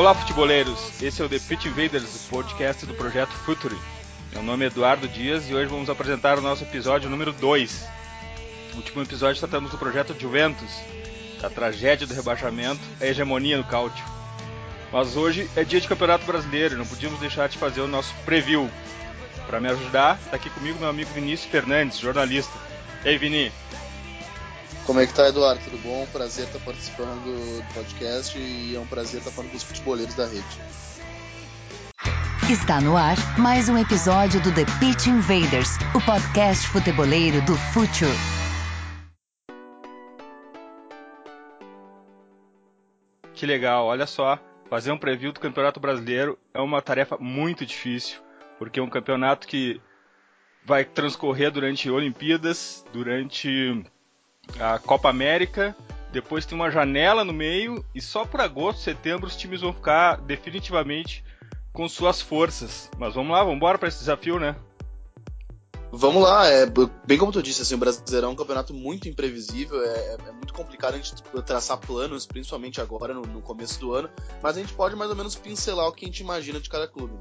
Olá, futeboleiros! Esse é o The Pitch Invaders, o podcast do projeto Futuri. Meu nome é Eduardo Dias e hoje vamos apresentar o nosso episódio número 2. No último episódio tratamos do projeto Juventus, da tragédia do rebaixamento, a hegemonia no cáutio. Mas hoje é dia de Campeonato Brasileiro e não podíamos deixar de fazer o nosso preview. Para me ajudar, está aqui comigo meu amigo Vinícius Fernandes, jornalista. E aí, Vini? Como é que tá, Eduardo? Tudo bom? Prazer estar participando do podcast e é um prazer estar falando com os futeboleiros da rede. Está no ar mais um episódio do The Pitch Invaders, o podcast futeboleiro do Future. Que legal, olha só, fazer um preview do Campeonato Brasileiro é uma tarefa muito difícil, porque é um campeonato que vai transcorrer durante Olimpíadas, durante a Copa América, depois tem uma janela no meio e só por agosto, setembro os times vão ficar definitivamente com suas forças. Mas vamos lá, vamos embora para esse desafio, né? Vamos lá, é, bem como tu disse, assim, o Brasileirão é um campeonato muito imprevisível, é, é muito complicado a gente traçar planos, principalmente agora, no, no, começo do ano, mas a gente pode mais ou menos pincelar o que a gente imagina de cada clube.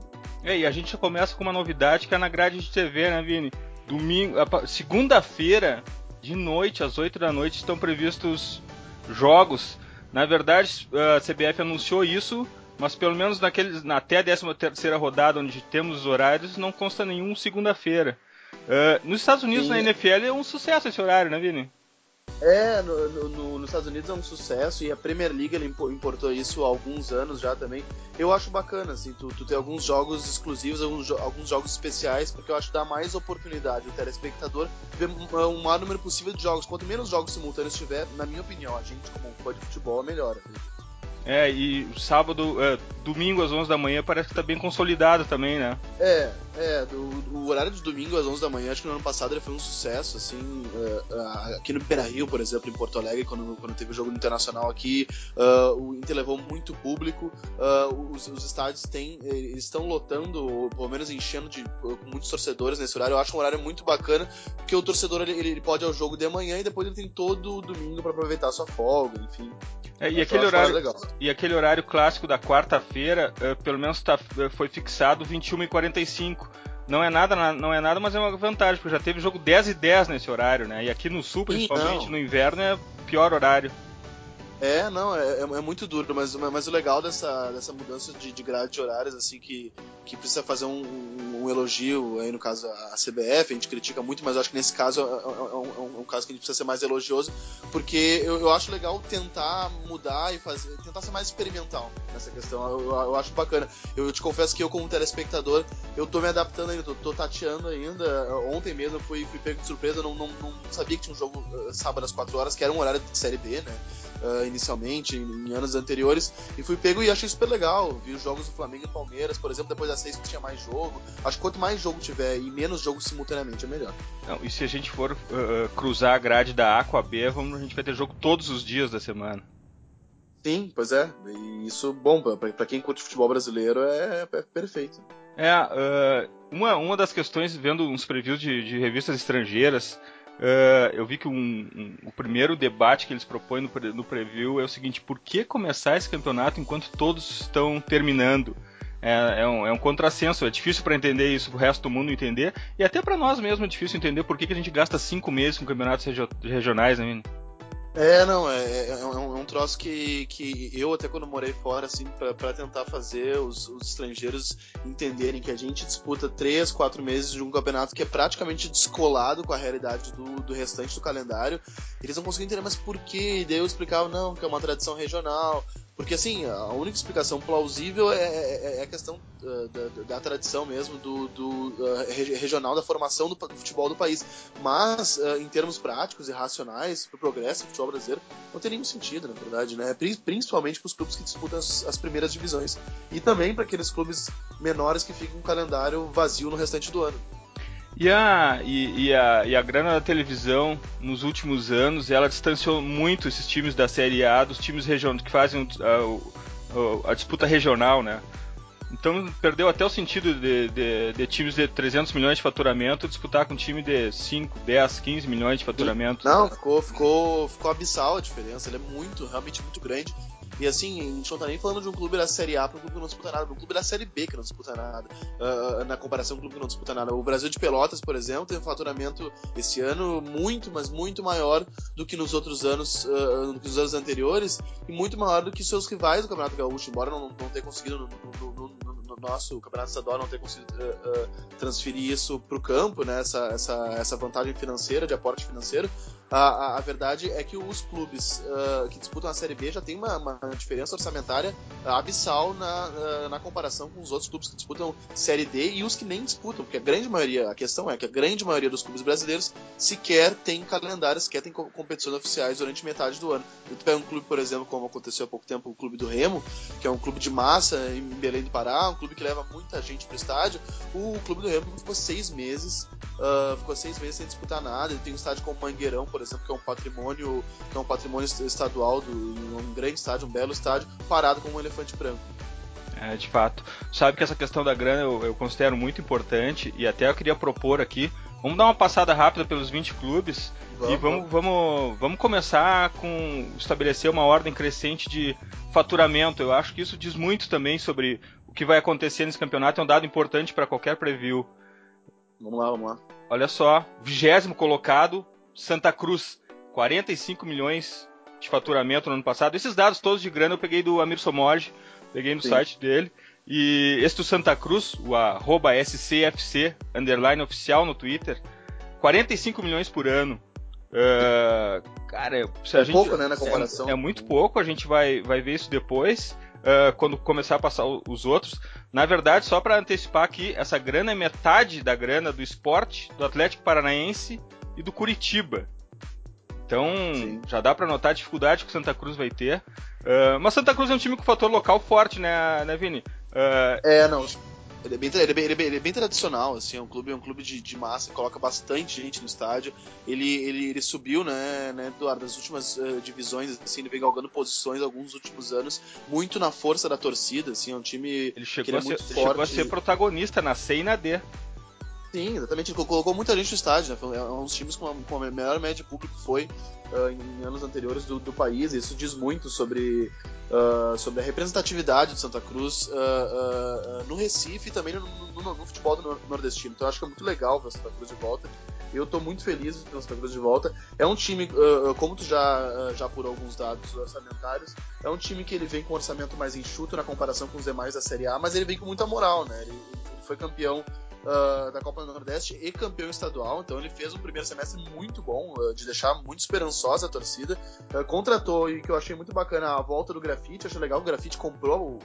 É, e a gente já começa com uma novidade que é na grade de TV, né, Vini? Domingo, segunda-feira, de noite, às 8 da noite, estão previstos jogos. Na verdade, a CBF anunciou isso, mas pelo menos naqueles, até a 13 terceira rodada, onde temos os horários, não consta nenhum segunda-feira. Uh, nos Estados Unidos, Sim. na NFL, é um sucesso esse horário, né, Vini? É, no, no, nos Estados Unidos é um sucesso e a Premier League ele importou isso há alguns anos já também. Eu acho bacana, assim, tu, tu ter alguns jogos exclusivos, alguns, alguns jogos especiais, porque eu acho que dá mais oportunidade ao telespectador ver um maior número possível de jogos. Quanto menos jogos simultâneos tiver, na minha opinião, a gente, como fã de futebol, é melhor. É, e sábado, é, domingo às 11 da manhã parece que tá bem consolidado também, né? É, é, do, o horário de domingo às 11 da manhã, acho que no ano passado ele foi um sucesso, assim, uh, uh, aqui no Beira Rio, por exemplo, em Porto Alegre, quando, quando teve o jogo internacional aqui, uh, o Inter levou muito público, os, os, estádios têm, eles estão lotando, ou pelo menos enchendo de com muitos torcedores nesse horário, eu acho um horário muito bacana, porque o torcedor ele, ele pode ir ao jogo de manhã e depois ele tem todo o domingo para aproveitar a sua folga, enfim. É, e aquele horário, e aquele horário clássico da quarta-feira, pelo menos tá, foi fixado 21 e 45 não é nada, não é nada, mas é uma vantagem, porque já teve jogo 10 e 10 nesse horário, né? E aqui no sul, principalmente no inverno, é pior horário. É, não, é, é, é, muito duro, mas, mas o legal dessa, dessa mudança de, de grade de horários, assim, que, que precisa fazer um, um, um, elogio, aí no caso a CBF, a gente critica muito, mas acho que nesse caso é, é, é um, é um, caso que a gente precisa ser mais elogioso, porque eu, eu acho legal tentar mudar e fazer, tentar ser mais experimental nessa questão, eu, eu, acho bacana. Eu, te confesso que eu, como telespectador, eu tô me adaptando ainda, tô, tô tateando ainda. Ontem mesmo eu fui, fui pego de surpresa, não, não, não sabia que tinha um jogo uh, sábado às 4 horas, que era um horário de Série B, né? Uh, inicialmente, em, em, anos anteriores, e fui pego e achei super legal. Vi os jogos do Flamengo e Palmeiras, por exemplo, depois das seis que tinha mais jogo. Acho que quanto mais jogo tiver e menos jogos simultaneamente, é melhor. Não, e se a gente for uh, cruzar a grade da A com a B, vamos, a gente vai ter jogo todos os dias da semana. Sim, pois é. E isso, bom, para quem curte futebol brasileiro é, é perfeito. É, uh, uma, uma das questões, vendo uns previews de, de revistas estrangeiras, Uh, eu vi que um, um, o primeiro debate que eles propõem no, no, preview é o seguinte: por que começar esse campeonato enquanto todos estão terminando? É, é, um, é um contrassenso, é difícil para entender isso, o resto do mundo entender, e até para nós mesmo é difícil entender por que, que a gente gasta cinco meses com campeonatos regio regionais, né, é, não, é, é, é, um, é, um, troço que, que eu, até quando morei fora, assim, para tentar fazer os, os, estrangeiros entenderem que a gente disputa três, quatro meses de um campeonato que é praticamente descolado com a realidade do, do restante do calendário, eles não conseguiam entender, mas por quê? E daí eu explicava, não, que é uma tradição regional, porque, assim, a única explicação plausível é, é, é a questão uh, da, da, tradição mesmo, do, do uh, regional, da formação do, do, futebol do país. Mas, uh, em termos práticos e racionais, para o progresso do futebol brasileiro, não tem nenhum sentido, na verdade, né? Principalmente para os clubes que disputam as, as primeiras divisões. E também para aqueles clubes menores que ficam com um calendário vazio no restante do ano. E a, e, e, a, e a grana da televisão, nos últimos anos, ela distanciou muito esses times da Série A dos times regionais que fazem a, a, a disputa regional, né? Então perdeu até o sentido de, de, de, times de 300 milhões de faturamento disputar com um time de 5, 10, 15 milhões de faturamento. Não, ficou, ficou, ficou abissal a diferença. Ele é muito, realmente muito grande. E assim, a gente não tá nem falando de um clube da Série A para um clube que não disputa nada, de um clube da Série B que não disputa nada, uh, na comparação com um clube que não disputa nada. O Brasil de Pelotas, por exemplo, tem um faturamento esse ano muito, mas muito maior do que nos outros anos, uh, do que nos anos anteriores, e muito maior do que seus rivais do Campeonato Gaúcho, embora não, não tenha conseguido no, no, no, no nosso Campeonato Estadual não ter conseguido uh, transferir isso para o campo, né, essa, essa, essa vantagem financeira, de aporte financeiro, a, a, a, verdade é que os clubes uh, que disputam a Série B já tem uma, uma diferença orçamentária abissal na, uh, na comparação com os outros clubes que disputam Série D e os que nem disputam, porque a grande maioria, a questão é que a grande maioria dos clubes brasileiros sequer tem calendários, sequer tem competições oficiais durante metade do ano. Tu pega um clube, por exemplo, como aconteceu há pouco tempo, o Clube do Remo, que é um clube de massa em Belém do Pará, um clube que leva muita gente para o estádio. O Clube do Remo ficou seis meses, uh, ficou seis meses sem disputar nada. Ele tem um estádio como Mangueirão, por por exemplo, que é um patrimônio, que é um patrimônio estadual, do, um grande estádio, um belo estádio, parado como um elefante branco. É, de fato. Sabe que essa questão da grana eu, eu, considero muito importante e até eu queria propor aqui. Vamos dar uma passada rápida pelos 20 clubes vamos, e vamos, vamos, vamos começar com estabelecer uma ordem crescente de faturamento. Eu acho que isso diz muito também sobre o que vai acontecer nesse campeonato. É um dado importante para qualquer preview. Vamos lá, vamos lá. Olha só, vigésimo colocado, Santa Cruz, 45 milhões de faturamento no ano passado. Esses dados todos de grana eu peguei do Amir Somoj, peguei no Sim. site dele. E esse do Santa Cruz, o arroba SCFC, underline oficial no Twitter, 45 milhões por ano. Uh, cara, se é gente, pouco, né, na comparação. É, é, muito pouco, a gente vai, vai ver isso depois, uh, quando começar a passar os outros. Na verdade, só para antecipar aqui, essa grana é metade da grana do esporte, do Atlético Paranaense e do Curitiba. Então, Sim. já dá para notar a dificuldade que o Santa Cruz vai ter. Uh, mas Santa Cruz é um time com fator local forte, né, né Vini? Uh, é, não. Ele é, bem, ele, é bem, ele, é bem, ele é bem, tradicional, assim, é um clube, é um clube de, de, massa, coloca bastante gente no estádio. Ele, ele, ele subiu, né, né, Eduardo, das últimas uh, divisões, assim, ele vem galgando posições alguns últimos anos, muito na força da torcida, assim, é um time ele chegou, a, ser, ele chegou a ser protagonista na C e na D. Sim, exatamente. Colocou muita gente no estádio, né? É um dos times com a, com a melhor média de público foi uh, em anos anteriores do, do, país. Isso diz muito sobre, uh, sobre a representatividade de Santa Cruz uh, no Recife e também no, no, no, futebol do nordestino. Então acho que é muito legal ver Santa Cruz de volta. Eu estou muito feliz de ter Santa Cruz de volta. É um time, como tu já, já apurou alguns dados orçamentários, é um time que ele vem com um orçamento mais enxuto na comparação com os demais da Série A, mas ele vem com muita moral, né? ele, ele foi campeão uh, da Copa do Nordeste e campeão estadual. Então ele fez um primeiro semestre muito bom, uh, de deixar muito esperançosa a torcida. Uh, contratou, e que eu achei muito bacana, a volta do Grafite. Achei legal, o Grafite comprou o,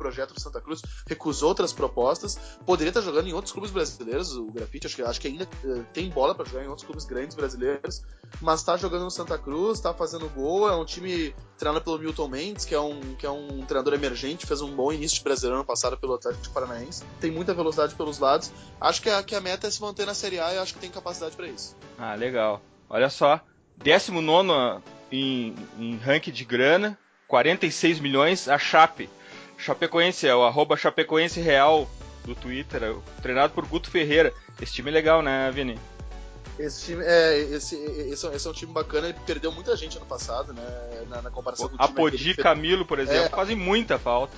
projeto do Santa Cruz, recusou outras propostas, poderia estar jogando em outros clubes brasileiros, o Grafite acho que, acho que ainda uh, tem bola para jogar em outros clubes grandes brasileiros, mas está jogando no Santa Cruz, está fazendo gol, é um time treinado pelo Milton Mendes, que é um, que é um treinador emergente, fez um bom início de brasileiro ano passado pelo Atlético Paranaense, tem muita velocidade pelos lados, acho que a, que a meta é se manter na Série A e acho que tem capacidade para isso. Ah, legal. Olha só, 19 em, em ranking de grana, 46 milhões, a Chape Chapecoense, é o arroba Chapecoense Real do Twitter, é treinado por Guto Ferreira. Esse time é legal, né, Vini? Esse time, é, esse, esse, esse, é um time bacana, ele perdeu muita gente ano passado, né, na, na comparação com o time Apodi Camilo, por exemplo, é, fazem muita falta.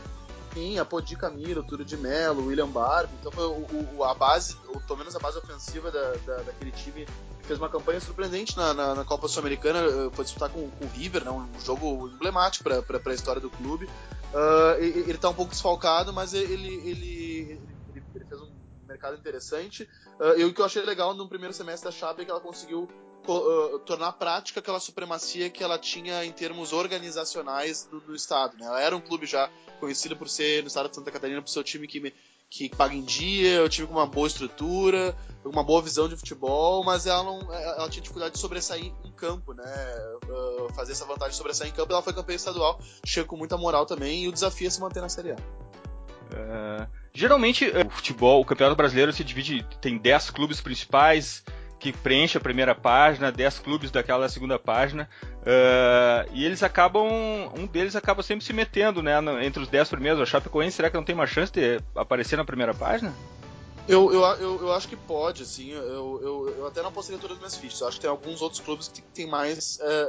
Sim, Apodi Camilo, Túlio de Mello, William Barbie, então o, o, a base, ou pelo menos a base ofensiva da, da, daquele time fez uma campanha surpreendente na, na, na Copa Sul-Americana, foi disputar com, com o River, né, um jogo emblemático para a história do clube. Uh, ele está um pouco desfalcado, mas ele, ele, ele, ele, fez um mercado interessante. Uh, e o que eu achei legal no primeiro semestre da Chape é que ela conseguiu uh, tornar prática aquela supremacia que ela tinha em termos organizacionais do, do estado. Né? Ela era um clube já conhecido por ser no estado de Santa Catarina por seu time que que paga em dia, um time com uma boa estrutura, uma boa visão de futebol, mas ela não, ela tinha dificuldade de sobressair em campo, né? Uh, fazer essa vantagem de sobressair em campo, ela foi campeã estadual, chega com muita moral também e o desafio é se manter na Série A. Uh, geralmente o futebol, o Campeonato Brasileiro se divide, tem 10 clubes principais, que preenche a primeira página, 10 clubes daquela segunda página, uh, e eles acabam, um deles acaba sempre se metendo, né, entre os 10 primeiros. A Chapecoense, será que não tem uma chance de aparecer na primeira página? Eu, eu, eu, eu, acho que pode, assim. Eu, eu, eu até não apostaria todas as minhas fichas. Eu acho que tem alguns outros clubes que tem mais, é,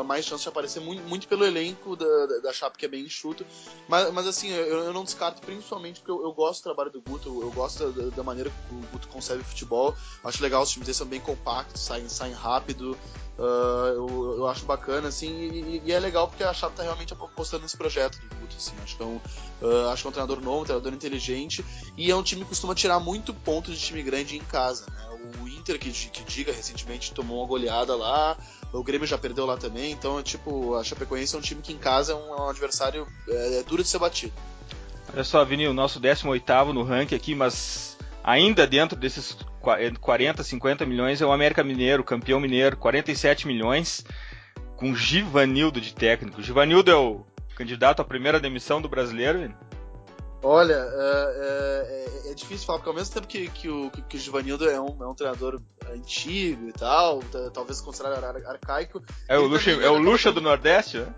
é, mais chance de aparecer, muito, muito pelo elenco da, da, da Chape, que é bem enxuto. Mas, mas assim, eu, eu não descarto, principalmente porque eu, eu gosto do trabalho do Guto, eu gosto da, da maneira que o Guto concebe o futebol. Acho legal, os times dele são bem compactos, saem, saem rápido. Uh, eu, eu, acho bacana, assim, e, e, é legal porque a Chape tá realmente apostando nesse projeto do Guto, assim, acho que, é um, uh, acho que é um treinador novo, um treinador inteligente, e é um time que costuma tirar muito ponto de time grande em casa, né, o Inter, que, que diga, recentemente tomou uma goleada lá, o Grêmio já perdeu lá também, então, tipo, a Chapecoense é um time que em casa é um, é um adversário é, é duro de ser batido. Olha só, Vini, o nosso 18 no ranking aqui, mas ainda dentro desses 40, 50 milhões é o América Mineiro, campeão mineiro, 47 milhões, com Givanildo de técnico. Givanildo é o candidato à primeira demissão do brasileiro. Olha, é, é, é, difícil falar, porque ao mesmo tempo que, que, o, que o Givanildo é um, é um treinador antigo e tal, talvez considerado arcaico. É o Luxa, é o Luxa do Nordeste, né?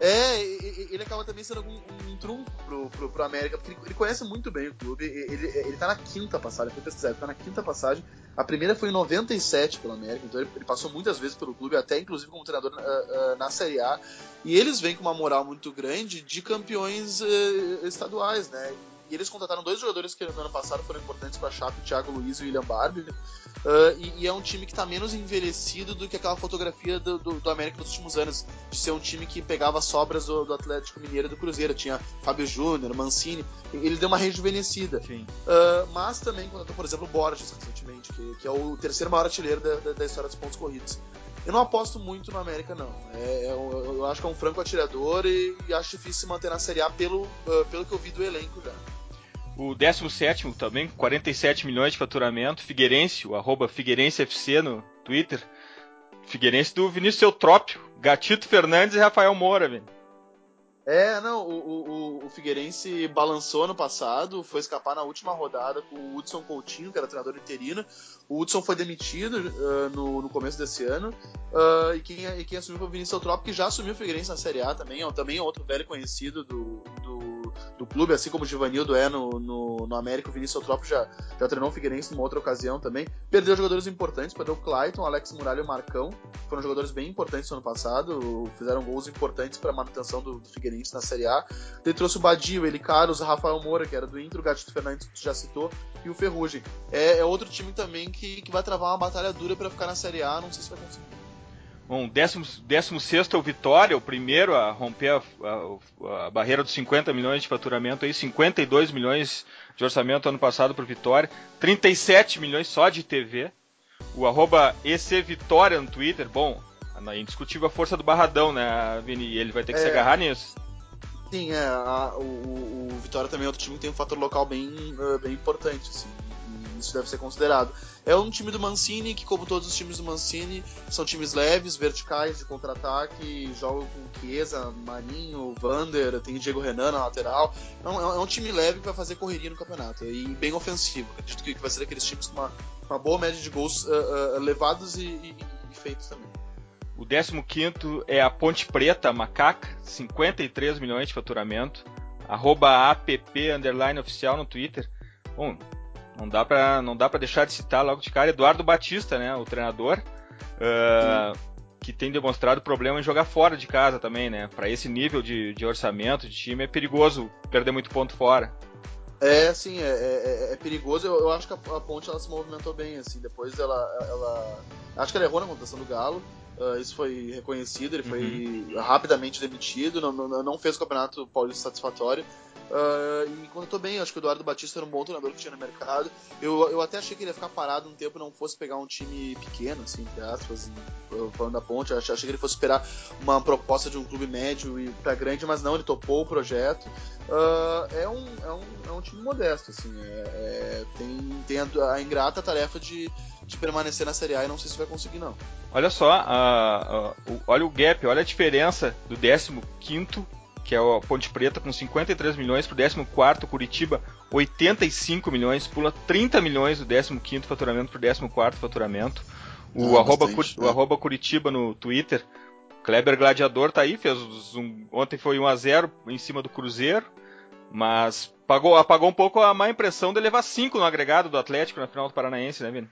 É, ele acaba também sendo um, um trunfo pro, pro, pro, América, porque ele, ele, conhece muito bem o clube. Ele, ele tá na quinta passagem, foi pesquisar, ele tá na quinta passagem. A primeira foi em 97 pelo América, então ele, ele passou muitas vezes pelo clube, até inclusive como treinador uh, uh, na Série A. E eles vêm com uma moral muito grande de campeões uh, estaduais, né? E eles contrataram dois jogadores que no ano passado foram importantes para a Chape, o Thiago Luiz e o William Barbie. Uh, e, e, é um time que está menos envelhecido do que aquela fotografia do, do, do, América nos últimos anos, de ser um time que pegava sobras do, do Atlético Mineiro e do Cruzeiro. Tinha Fábio Júnior, Mancini, ele deu uma rejuvenescida. Uh, mas também contratou, por exemplo, o Borges recentemente, que, que, é o terceiro maior artilheiro da, da, da, história dos pontos corridos. Eu não aposto muito no América, não. É, é eu, eu, acho que é um franco atirador e, e, acho difícil se manter na Série A pelo, uh, pelo que eu vi do elenco já. O 17 também, 47 milhões de faturamento. Figueirense, o arroba Figueirense FC no Twitter. Figueirense do Vinícius Eutrópio, Gatito Fernandes e Rafael Moura, velho. É, não, o, o, o, Figueirense balançou no passado, foi escapar na última rodada com o Hudson Coutinho, que era treinador interino. O Hudson foi demitido uh, no, no, começo desse ano, uh, e, quem, e quem assumiu foi o Vinícius Eutrópio, que já assumiu o Figueirense na Série A também, é também outro velho conhecido do, do do clube, assim como o Givanildo é no, no, no América, o Vinícius Eutrópio já, já treinou o Figueirense numa outra ocasião também. Perdeu jogadores importantes, perdeu o Clayton, o Alex Muralha e o Marcão, foram jogadores bem importantes no ano passado, fizeram gols importantes para a manutenção do, do, Figueirense na Série A. Ele trouxe o Badio, ele Carlos, o Rafael Moura, que era do Intro, o Gatito Fernandes, que tu já citou, e o Ferrugem. É, é outro time também que, que vai travar uma batalha dura para ficar na Série A, não sei se vai conseguir. Bom, 16 é o Vitória, o primeiro a romper a, a, a, barreira dos 50 milhões de faturamento, aí 52 milhões de orçamento ano passado para Vitória, 37 milhões só de TV. O arroba ECVitória no Twitter, bom, é indiscutível a força do Barradão, né, Vini? Ele vai ter que é, se agarrar nisso. Sim, é, a, o, o, Vitória também é outro time que tem um fator local bem, uh, bem importante, assim, isso deve ser considerado. É um time do Mancini que, como todos os times do Mancini, são times leves, verticais, de contra-ataque, jogam com Chiesa, Marinho, Vander, tem Diego Renan na lateral. É um, é um, time leve que vai fazer correria no campeonato e bem ofensivo. Acredito que vai ser aqueles times com uma, uma boa média de gols uh, uh, levados e, e, e feitos também. O 15 é a Ponte Preta, Macaca, 53 milhões de faturamento. Arroba app underline oficial no Twitter. Bom, não dá para não dá para deixar de citar logo de cara Eduardo Batista, né, o treinador, uh, que tem demonstrado problema em jogar fora de casa também, né? Para esse nível de, de orçamento de time é perigoso perder muito ponto fora. É, sim, é, é, é perigoso. Eu, eu, acho que a, a, Ponte ela se movimentou bem, assim. Depois ela, ela acho que ela errou na contação do Galo. Uh, isso foi reconhecido. Ele foi uhum. rapidamente demitido. Não, não, não fez o campeonato paulista satisfatório. Uh, e contou bem, acho que o Eduardo Batista era um bom treinador que tinha no mercado. Eu, eu até achei que ele ia ficar parado um tempo não fosse pegar um time pequeno, assim, entre aspas, falando da ponte. Eu achei, achei que ele fosse esperar uma proposta de um clube médio e para grande, mas não, ele topou o projeto. Uh, é, um, é, um, é um time modesto, assim. É, é, tem tem a, a, ingrata tarefa de, de permanecer na Série A e não sei se vai conseguir, não. Olha só, uh, olha o gap, olha a diferença do 15 que é a Ponte Preta com 53 milhões pro 14 Curitiba 85 milhões, pula 30 milhões do 15 faturamento pro 14 faturamento. O, ah, arroba, bastante, o né? arroba Curitiba no Twitter, Kleber Gladiador tá aí, fez um, ontem foi 1 a 0 em cima do Cruzeiro, mas pagou, apagou um pouco a má impressão de levar 5 no agregado do Atlético na final do Paranaense, né, Vini?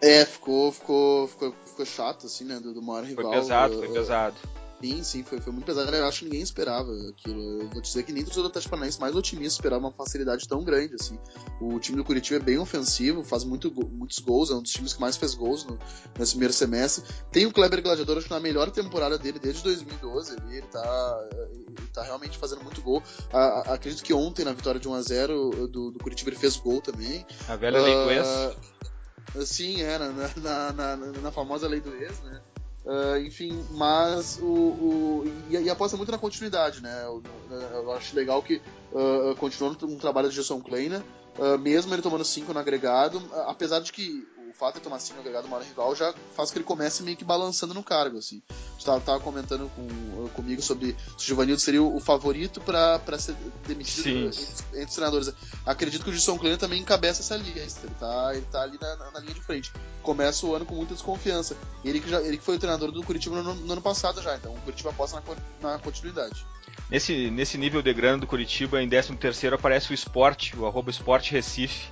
É, ficou, ficou, ficou, ficou chato, assim, né, do, do maior rival. Foi pesado, foi pesado. Sim, sim, foi, foi muito pesado. Eu acho que ninguém esperava aquilo. Eu vou dizer que nem o Atlético Paranaense mais otimista esperava uma facilidade tão grande, assim. O time do Curitiba é bem ofensivo, faz muito, muitos gols, é um dos times que mais fez gols no, nesse primeiro semestre. Tem o Kleber Gladiador, acho que na melhor temporada dele desde 2012, ele, ele, tá, ele tá realmente fazendo muito gol. A, a, acredito que ontem, na vitória de 1x0 do, do Curitiba, ele fez gol também. A velha uh, lei do ex? Ah, sim, era, na, na, na, na famosa lei do ex, né? Uh, enfim, mas o, o e, e, aposta muito na continuidade, né? Eu, eu acho legal que uh, continuando um trabalho de Gerson Kleiner, uh, mesmo ele tomando 5 no agregado, apesar de que fato de tomar 5 agregado maior rival já faz com que ele comece meio que balançando no cargo, assim. Você tava, tava comentando com, comigo sobre se o Giovanildo seria o, favorito para ser demitido entre, entre, os treinadores. Acredito que o Gilson Kleiner também encabeça essa lista, ele tá, ele tá ali na, na, linha de frente. Começa o ano com muita desconfiança. Ele que, já, ele que foi o treinador do Curitiba no, no ano passado já, então o Curitiba aposta na, na continuidade. Nesse, nesse nível de grana do Curitiba, em 13 terceiro aparece o Sport, o arroba Recife,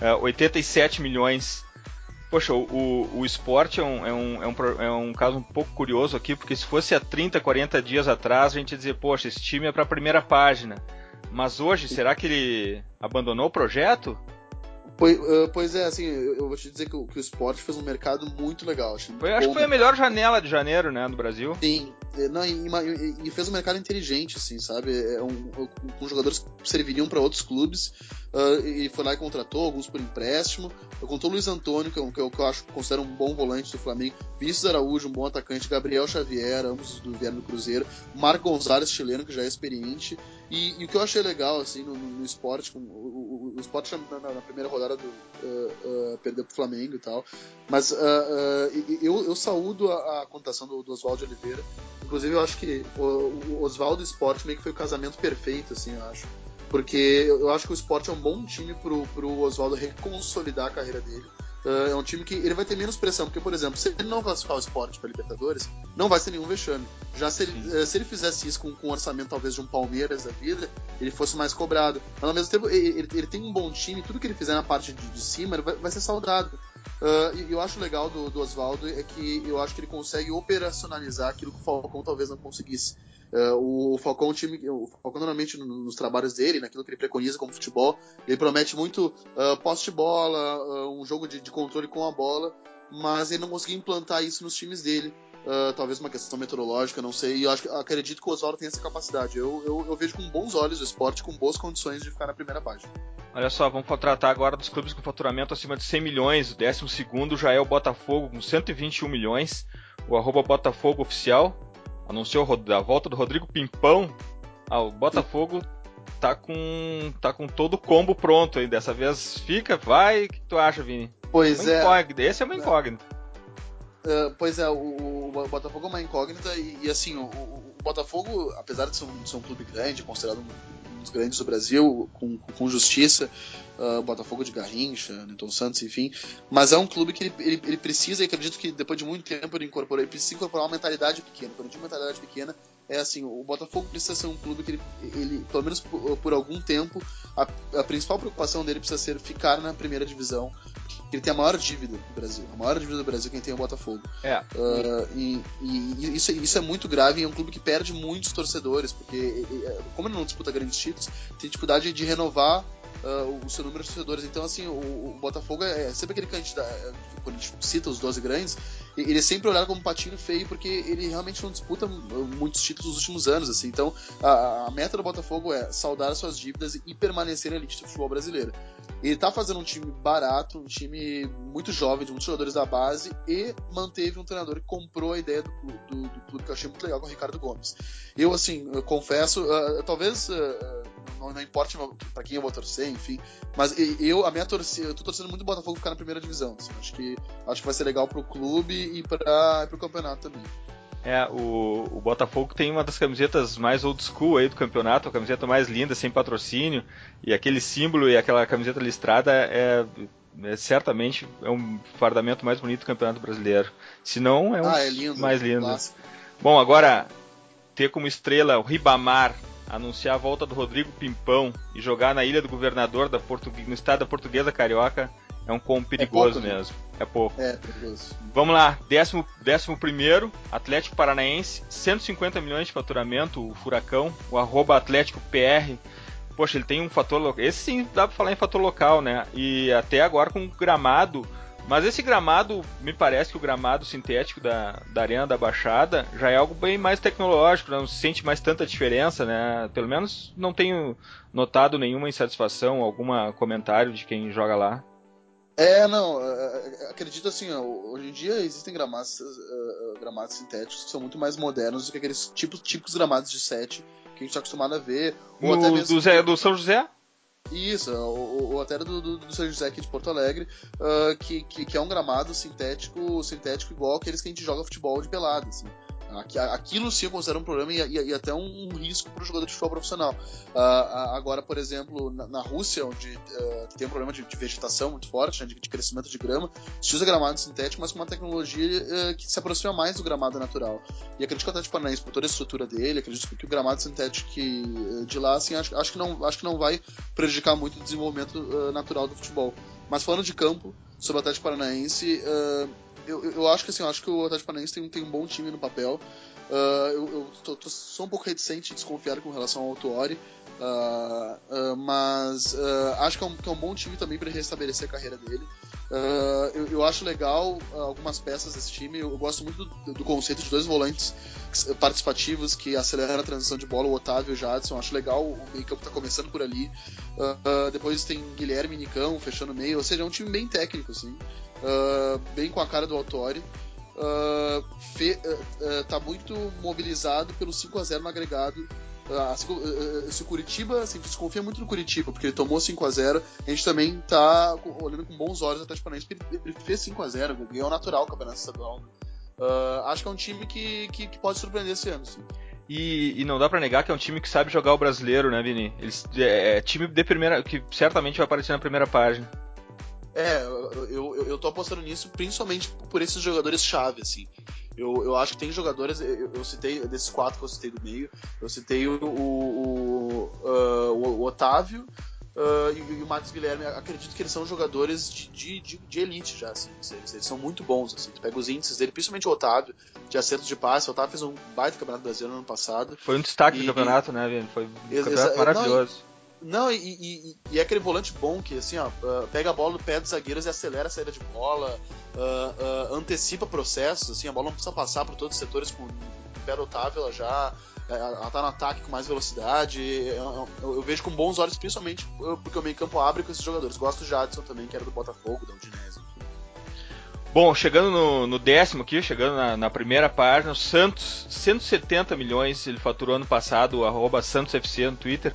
uh, 87 milhões Poxa, o, o esporte é um, é, um, é, um, é um caso um pouco curioso aqui, porque se fosse há 30, 40 dias atrás, a gente ia dizer, poxa, esse time é para a primeira página. Mas hoje, será que ele abandonou o projeto? Pois, uh, pois é, assim, eu, vou te dizer que o, que o esporte fez um mercado muito legal. Foi, acho que foi a melhor janela de janeiro, né, no Brasil. Sim, não, e, e, fez um mercado inteligente, assim, sabe? É um, com jogadores que serviriam para outros clubes uh, e foi lá e contratou, alguns por empréstimo. Contou o Luiz Antônio, que, é que, eu, que eu acho considero um bom volante do Flamengo, Vinícius Araújo, um bom atacante, Gabriel Xavier, ambos do vieram do Cruzeiro, Marco Gonzalez, chileno, que já é experiente. E, e o que eu achei legal, assim, no, no esporte, com, o, esporte na, na, na, primeira rodada do, uh, uh, perdeu pro Flamengo e tal, mas uh, eu, eu saúdo a, a contação do, do Oswaldo Oliveira. Inclusive, eu acho que o, o Oswaldo Esporte meio que foi o casamento perfeito, assim, eu acho. Porque eu acho que o esporte é um bom time pro, pro Oswaldo reconsolidar a carreira dele. Uh, é um time que ele vai ter menos pressão, porque, por exemplo, se ele não classificar o esporte para Libertadores, não vai ser nenhum vexame. Já se ele, uh, se ele fizesse isso com, com um orçamento talvez de um Palmeiras da vida, ele fosse mais cobrado. Mas ao mesmo tempo, ele, ele tem um bom time, tudo que ele fizer na parte de, de cima vai, vai, ser saudado. Uh, e eu acho legal do, do Oswaldo é que eu acho que ele consegue operacionalizar aquilo que o Falcão talvez não conseguisse. Uh, o Falcão, o time, o Falcão normalmente nos trabalhos dele, naquilo que ele preconiza como futebol, ele promete muito uh, posse de bola, uh, um jogo de, de, controle com a bola, mas ele não conseguiu implantar isso nos times dele. Uh, talvez uma questão meteorológica, não sei. E eu acho, acredito que o Oswaldo tem essa capacidade. Eu, eu, eu, vejo com bons olhos o esporte, com boas condições de ficar na primeira página. Olha só, vamos contratar agora dos clubes com faturamento acima de 100 milhões. O décimo segundo já é o Botafogo com 121 milhões. O arroba Botafogo oficial anunciou a volta do Rodrigo Pimpão. Ah, o Botafogo tá com tá com todo o combo pronto aí. Dessa vez fica, vai. O que tu acha, Vini? Pois é. Esse é uma incógnita. Uh, pois é, o, o, Botafogo é uma incógnita e, e assim, o, o, Botafogo, apesar de ser um, de ser um clube grande, considerado um, dos grandes do Brasil, com, com justiça, uh, Botafogo de Garrincha, Newton Santos, enfim. Mas é um clube que ele, ele, ele, precisa, e acredito que depois de muito tempo ele incorporou, ele precisa incorporar uma mentalidade pequena. Quando eu digo mentalidade pequena, é assim, o Botafogo precisa ser um clube que ele, ele pelo menos por, por algum tempo, a, a, principal preocupação dele precisa ser ficar na primeira divisão. Ele tem a maior dívida do Brasil. A maior dívida do Brasil é quem tem o Botafogo. É. Uh, e, e isso, isso, é muito grave e é um clube que perde muitos torcedores, porque como ele não disputa grandes títulos, tem dificuldade de renovar uh, o seu número de torcedores. Então, assim, o, o Botafogo é, é sempre aquele candidato. É, quando a gente cita os 12 grandes, ele é sempre olhado como um patinho feio porque ele realmente não disputa muitos títulos nos últimos anos. assim Então, a, a meta do Botafogo é saudar as suas dívidas e permanecer na elite do futebol brasileiro. Ele tá fazendo um time barato, um time muito jovem, de muitos jogadores da base, e manteve um treinador que comprou a ideia do, do, do clube, que eu achei muito legal, com o Ricardo Gomes. Eu, assim, eu confesso, uh, talvez. Uh, não, não importe para quem eu vou torcer, enfim. Mas eu, a minha torcida, eu tô torcendo muito o Botafogo ficar na primeira divisão. Assim, acho que acho que vai ser legal pro clube e para pro campeonato também. É, o, o Botafogo tem uma das camisetas mais old school aí do campeonato, a camiseta mais linda, sem patrocínio, e aquele símbolo e aquela camiseta listrada é, é certamente é um fardamento mais bonito do campeonato brasileiro. Se não, é um Ah, é lindo. mais lindo. clássico. Bom, agora ter como estrela o Ribamar anunciar a volta do Rodrigo Pimpão e jogar na Ilha do Governador da no estado da Portuguesa Carioca é um com perigoso pouco, né? mesmo. É pouco. É, perigoso. Vamos lá, décimo, décimo primeiro, Atlético Paranaense, 150 milhões de faturamento, o Furacão, o arroba Atlético PR. Poxa, ele tem um fator local. Esse sim dá pra falar em fator local, né? E até agora com gramado. Mas esse gramado, me parece que o gramado sintético da, da Arena da Baixada já é algo bem mais tecnológico, né? não se sente mais tanta diferença, né? Pelo menos não tenho notado nenhuma insatisfação, algum comentário de quem joga lá. É, não, é, é, acredito assim, hoje em dia existem gramados, é, gramados sintéticos que são muito mais modernos do que aqueles tipos, típicos gramados de set que a gente está acostumado a ver. Ou até mesmo. do, Zé- do São José? Isso, ou, ou até do, do, do São José aqui de Porto Alegre, ah, que, que, que é um gramado sintético, sintético igual aqueles que a gente joga futebol de pelada, assim. Aqui- Aquilo sim eu considero um problema e, e- e até um, um risco para o jogador de futebol profissional. Ah, agora, por exemplo, na, na Rússia, onde ah, tem um problema de, de vegetação muito forte, né, de, de crescimento de grama, se usa gramado sintético, mas com uma tecnologia ah, que se aproxima mais do gramado natural. E acredito que o Atlético Paranaense, por toda a estrutura dele, acredito que o gramado sintético de lá, assim, acho, acho, que não, acho que não vai prejudicar muito o desenvolvimento natural do futebol. Mas falando de campo, sobre o Atlético Paranaense, eu, eu- eu acho que assim, eu acho que o Atlético Paranaense tem, tem um bom time no papel. Ah, eu eu tô, tô- sou um pouco reticente e desconfiado com relação ao Autuori. ah, ah, mas ah, acho que é, um, que é um bom time também para restabelecer a carreira dele. Eu, eu acho legal algumas peças desse time. Eu, eu gosto muito do, do conceito de dois volantes participativos que aceleram a transição de bola, o Otávio e o Jadson. Acho legal, o meio-campo tá começando por ali. Depois tem Guilherme e Nicão fechando o meio. Ou seja, é um time bem técnico, assim. Bem com a cara do Autori. Ah, fe- ah, ah, tá muito mobilizado pelo 5 a 0 no agregado. Assim, se o Curitiba, assim, desconfia muito do Curitiba, porque ele tomou 5 a 0 a gente também tá olhando com bons olhos Atlético Paranaense, porque ele, fez 5 a 0 ganhou natural o campeonato estadual. né? Acho que é um time que, que, que pode surpreender esse ano. E, e não dá pra negar que é um time que sabe jogar o brasileiro, né, Vini? Eles, é, é time de primeira. que certamente vai aparecer na primeira página. É, eu, eu, eu tô apostando nisso principalmente por esses jogadores-chave, assim. Eu, eu acho que tem jogadores, eu, eu citei, desses quatro que eu citei do meio, eu citei o, o, o, ah, o- Otávio ah, e, e o Marcos Guilherme. Acredito que eles são jogadores de, de, de- de elite já, assim. Eles, eles são muito bons, assim. Tu pega os índices dele, principalmente o Otávio, de acerto de passe. O Otávio fez um baita campeonato brasileiro no ano passado. Foi um destaque E- do campeonato, né, Vini? Foi um campeonato maravilhoso. Não, e, e- e- e é aquele volante bom que, assim, ó, ah, pega a bola no pé dos zagueiros e acelera a saída de bola, ah, ah, antecipa processos, assim, a bola não precisa passar por todos os setores com o pé do ela já ela tá no ataque com mais velocidade. é- é- Eu, eu vejo com bons olhos, principalmente porque o meio-campo abre com esses jogadores. Gosto do Jadson também, que era do Botafogo, da Udinese. Bom, chegando no, no décimo aqui, chegando na, na primeira página, o Santos, 170 milhões ele faturou ano passado, o arroba SantosFC no Twitter.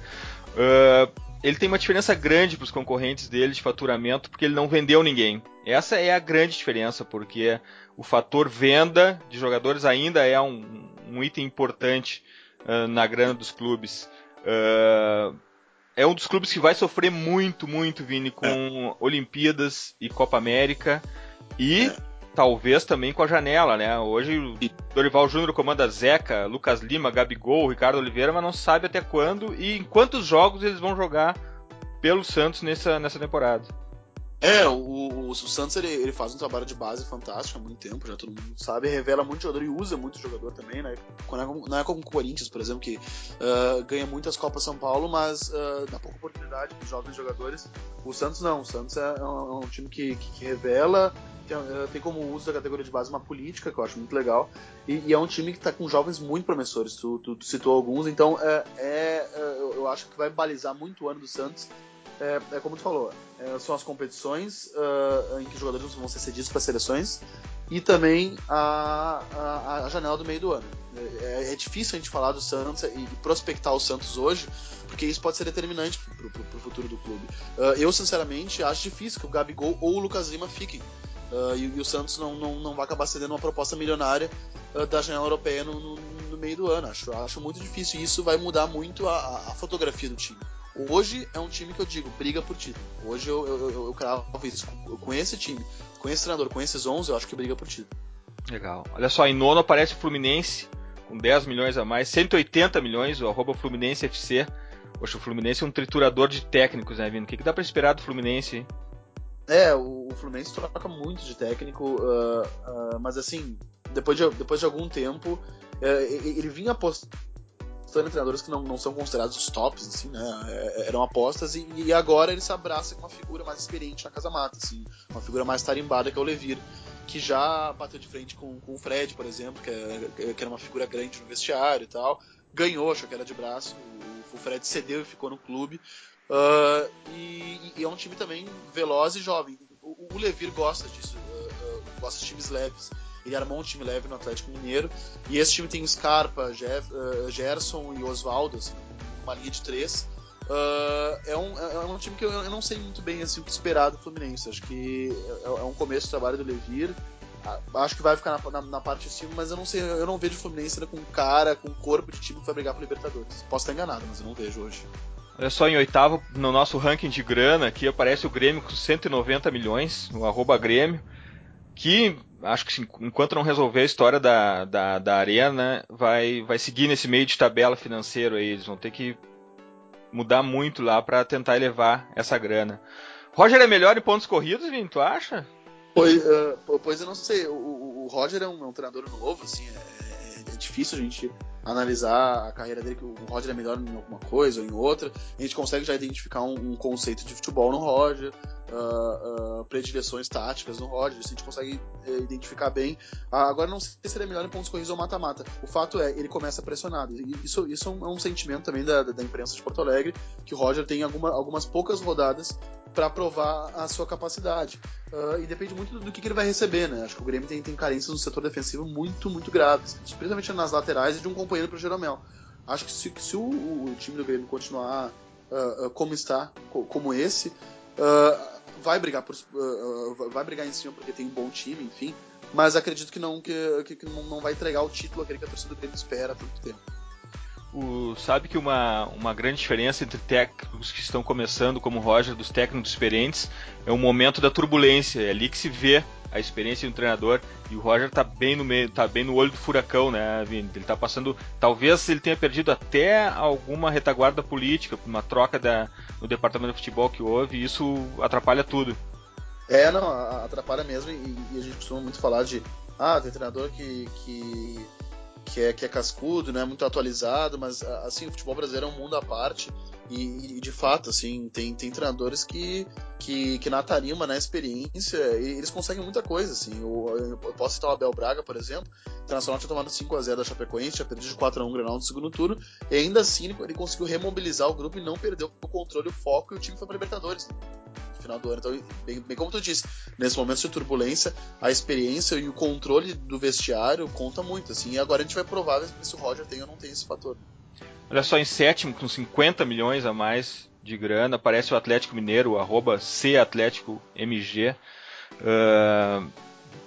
Ah, ele tem uma diferença grande para os concorrentes dele de faturamento, porque ele não vendeu ninguém. Essa é a grande diferença, porque o fator venda de jogadores ainda é um, um item importante ah, na grana dos clubes. Ah, é um dos clubes que vai sofrer muito, muito, Vini, com Olimpíadas e Copa América. E É. talvez também com a janela, né? Hoje o Dorival Júnior comanda Zeca, Lucas Lima, Gabigol, Ricardo Oliveira, mas não sabe até quando e em quantos jogos eles vão jogar pelo Santos nessa, nessa temporada. É, o, o, Santos ele, ele faz um trabalho de base fantástico há muito tempo, já todo mundo sabe, revela muito jogador e usa muito jogador também, né? Não é como, é o Corinthians, por exemplo, que ah, ganha muitas Copas São Paulo, mas ah, dá pouca oportunidade para os jovens jogadores. O Santos não, o Santos é, é um, é um time que, que, que revela, tem, ah, tem como uso da categoria de base uma política, que eu acho muito legal, e, e é um time que está com jovens muito promissores, tu, tu, tu citou alguns, então é, é, é, eu acho que vai balizar muito o ano do Santos. É, é como tu falou, é, são as competições ah, em que os jogadores vão ser cedidos para seleções e também a, a, a janela do meio do ano. É, é difícil a gente falar do Santos e prospectar o Santos hoje, porque isso pode ser determinante para o futuro do clube. Ah, eu, sinceramente, acho difícil que o Gabigol ou o Lucas Lima fiquem. uh, e, e, o Santos não, não, não vai acabar cedendo uma proposta milionária uh, da janela europeia no, no, no, meio do ano. Acho, acho muito difícil e isso vai mudar muito a, a, fotografia do time. Hoje é um time que eu digo, briga por título. Hoje eu, eu, eu, eu cravo isso. Com esse time, com esse treinador, com esses 11, eu acho que briga por título. Legal. Olha só, em nono aparece o Fluminense, com 10 milhões a mais, 180 milhões, o arroba Fluminense FC. Poxa, o Fluminense é um triturador de técnicos, né, Vino? O que, que dá para esperar do Fluminense, hein? É, o, o Fluminense troca muito de técnico, uh, uh, mas assim, depois de, depois de algum tempo, uh, ele vinha apostando em treinadores que não, não são considerados os tops, assim, né? É, eram apostas, e, e, agora ele se abraça com uma figura mais experiente na Casa Mata, assim, uma figura mais tarimbada que é o Levir, que já bateu de frente com, com o Fred, por exemplo, que, é, que era uma figura grande no vestiário e tal. Ganhou a queda de braço, o, o Fred cedeu e ficou no clube. Uh, e, e, é um time também veloz e jovem. O, o Levir gosta disso, uh, uh, gosta de times leves. Ele armou um time leve no Atlético Mineiro. E esse time tem Scarpa, Jeff, Gerson e Oswaldo, assim, uma linha de três. é, um, é, é um time que eu, eu, não sei muito bem assim, o que esperar do Fluminense. Acho que é, é um começo do trabalho do Levir. Acho que vai ficar na, na, na, parte de cima, mas eu não sei, eu não vejo o Fluminense ainda com cara, com corpo de time que vai brigar pro Libertadores. Posso estar enganado, mas eu não vejo hoje. Olha só, em oitavo, no nosso ranking de grana, aqui aparece o Grêmio com 190 milhões, o arroba Grêmio, que acho que enquanto não resolver a história da, da, da arena, vai, vai seguir nesse meio de tabela financeiro aí. Eles vão ter que mudar muito lá para tentar elevar essa grana. Roger é melhor em pontos corridos, Vini, tu acha? Pois, uh, pois eu não sei, o, o, o Roger é um, é um, treinador novo, assim, é, é, é difícil a gente analisar a carreira dele, que o Roger é melhor em alguma coisa ou em outra, a gente consegue já identificar um, um conceito de futebol no Roger, uh, uh, predileções táticas no Roger, a gente consegue uh, identificar bem. agora não sei se ele é melhor em pontos corridos ou mata-mata. O fato é, ele começa pressionado. Isso, isso é um, é um sentimento também da, da, imprensa de Porto Alegre, que o Roger tem alguma, algumas poucas rodadas para provar a sua capacidade. Uh, e depende muito do que, que, ele vai receber, né? Acho que o Grêmio tem, tem carências no setor defensivo muito, muito graves, principalmente nas laterais e de um companheiro para o Jeromel. Acho que se, se o, o, time do Grêmio continuar uh, uh, como está, como esse, vai brigar por, vai brigar em cima porque tem um bom time, enfim. Mas acredito que não que, que, que não vai entregar o título aquele que a torcida Grêmio espera há tanto tempo. O, sabe que uma, uma grande diferença entre técnicos que estão começando, como o Roger, dos técnicos experientes, é o momento da turbulência. É ali que se vê a experiência do treinador. E o Roger está bem no meio, tá bem no olho do furacão, né, Vini? Ele está passando. Talvez ele tenha perdido até alguma retaguarda política, uma troca da, no departamento de futebol que houve, e isso atrapalha tudo. É, não, atrapalha mesmo, e, e a gente costuma muito falar de ah, tem treinador que, que que é, que é cascudo, né, muito atualizado, mas assim, o futebol brasileiro é um mundo à parte e, e de fato, assim, tem, tem treinadores que, que, que na tarima, na experiência, eles conseguem muita coisa, assim. Eu, eu posso citar o Abel Braga, por exemplo, o Internacional tinha tomado 5x0 da Chapecoense, tinha perdido de 4x1 o Grenal no segundo turno, e ainda assim ele, ele conseguiu remobilizar o grupo e não perdeu o controle, o foco, e o time foi para Libertadores. Né? final do ano. Então, bem, bem, como tu disse, nesse momento de turbulência, a experiência e o controle do vestiário conta muito, assim. E agora a gente vai provar se o Roger tem ou não tem esse fator. Olha só, em sétimo, com 50 milhões a mais de grana, aparece o Atlético Mineiro, arroba CAtléticoMG. Uh,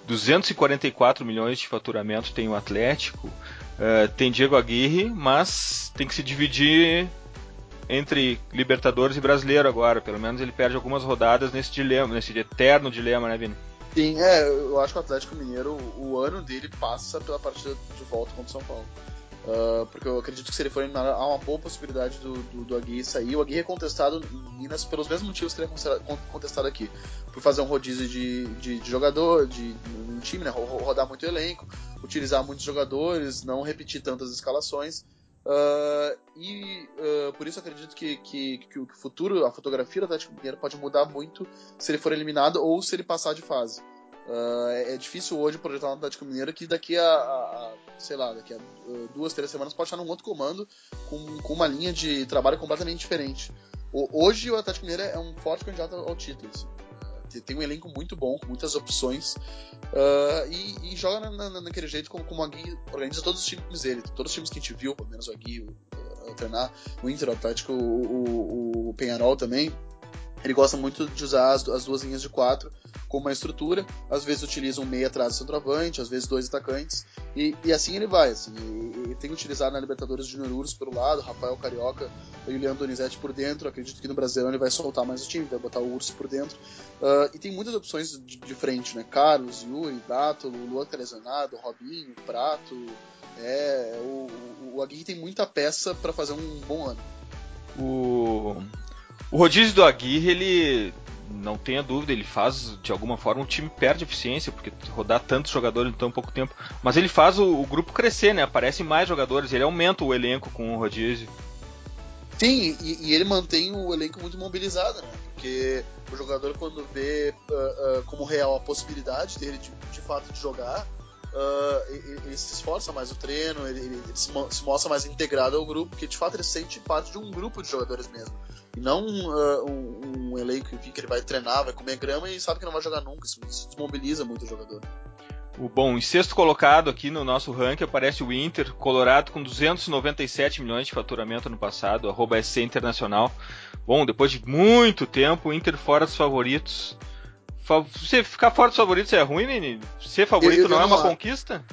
244 milhões de faturamento tem o Atlético. Uh, tem Diego Aguirre, mas tem que se dividir entre Libertadores e Brasileiro agora. Pelo menos ele perde algumas rodadas nesse dilema, nesse eterno dilema, né, Vini? Sim, é, eu acho que o Atlético Mineiro, o ano dele passa pela partida de volta contra o São Paulo. Uh, porque eu acredito que se ele for eliminado, há uma boa possibilidade do, do, do Aguirre sair. O Aguirre é contestado em Minas pelos mesmos motivos que ele é contestado aqui. Por fazer um rodízio de, de, de jogador, de, um time, né, rodar muito elenco, utilizar muitos jogadores, não repetir tantas escalações. Uh, e uh, por isso acredito que, que, que, o futuro, a fotografia do Atlético Mineiro pode mudar muito se ele for eliminado ou se ele passar de fase. Uh, é, difícil hoje projetar um Atlético Mineiro que daqui a, a, a sei lá, daqui a duas, três semanas pode estar num outro comando com, com uma linha de trabalho completamente diferente. O, hoje o Atlético Mineiro é um forte candidato ao título. Assim tem um elenco muito bom, com muitas opções, uh, e, e, joga na, na, naquele jeito como, como o Agui organiza todos os times dele. Todos os times que a gente viu, pelo menos o Agui, o, o, treinar, o Inter, o Atlético, o, o, o Penharol também. Ele gosta muito de usar as, as duas linhas de quatro como uma estrutura. Às vezes utiliza um meia atrás do centroavante, às vezes dois atacantes. E, e assim ele vai. Assim, e, e tem utilizado na Libertadores Junior Urus pelo lado, Rafael Carioca e o Leandro Donizete por dentro. Acredito que no Brasileirão ele vai soltar mais o time, vai botar o Urso por dentro. Uh, e tem muitas opções de, de, frente, né? Carlos, Yuri, Dátolo, Luan tá Robinho, Prato. É, o, o Aguirre tem muita peça para fazer um bom ano. O o rodízio do Aguirre, ele não tenha dúvida, ele faz de alguma forma o time perde eficiência, porque rodar tantos jogadores em tão pouco tempo. Mas ele faz o, o grupo crescer, né? Aparecem mais jogadores, ele aumenta o elenco com o rodízio. Sim, e, e, ele mantém o elenco muito mobilizado, né? Porque o jogador, quando vê uh, uh, como real a possibilidade dele de, de fato de jogar, uh, ele, ele, se esforça mais no treino, ele, ele se, se, mostra mais integrado ao grupo, porque de fato ele sente parte de um grupo de jogadores mesmo. E não uh, um, um, elenco que ele vai treinar, vai comer grama e sabe que não vai jogar nunca. Isso, isso desmobiliza muito o jogador. O bom, em sexto colocado aqui no nosso ranking aparece o Inter, Colorado com 297 milhões de faturamento no passado, arroba SC Internacional. Bom, depois de muito tempo, o Inter fora dos favoritos. Você ficar fora dos favoritos é ruim, menino? Ser favorito eu, eu, não, é uma conquista?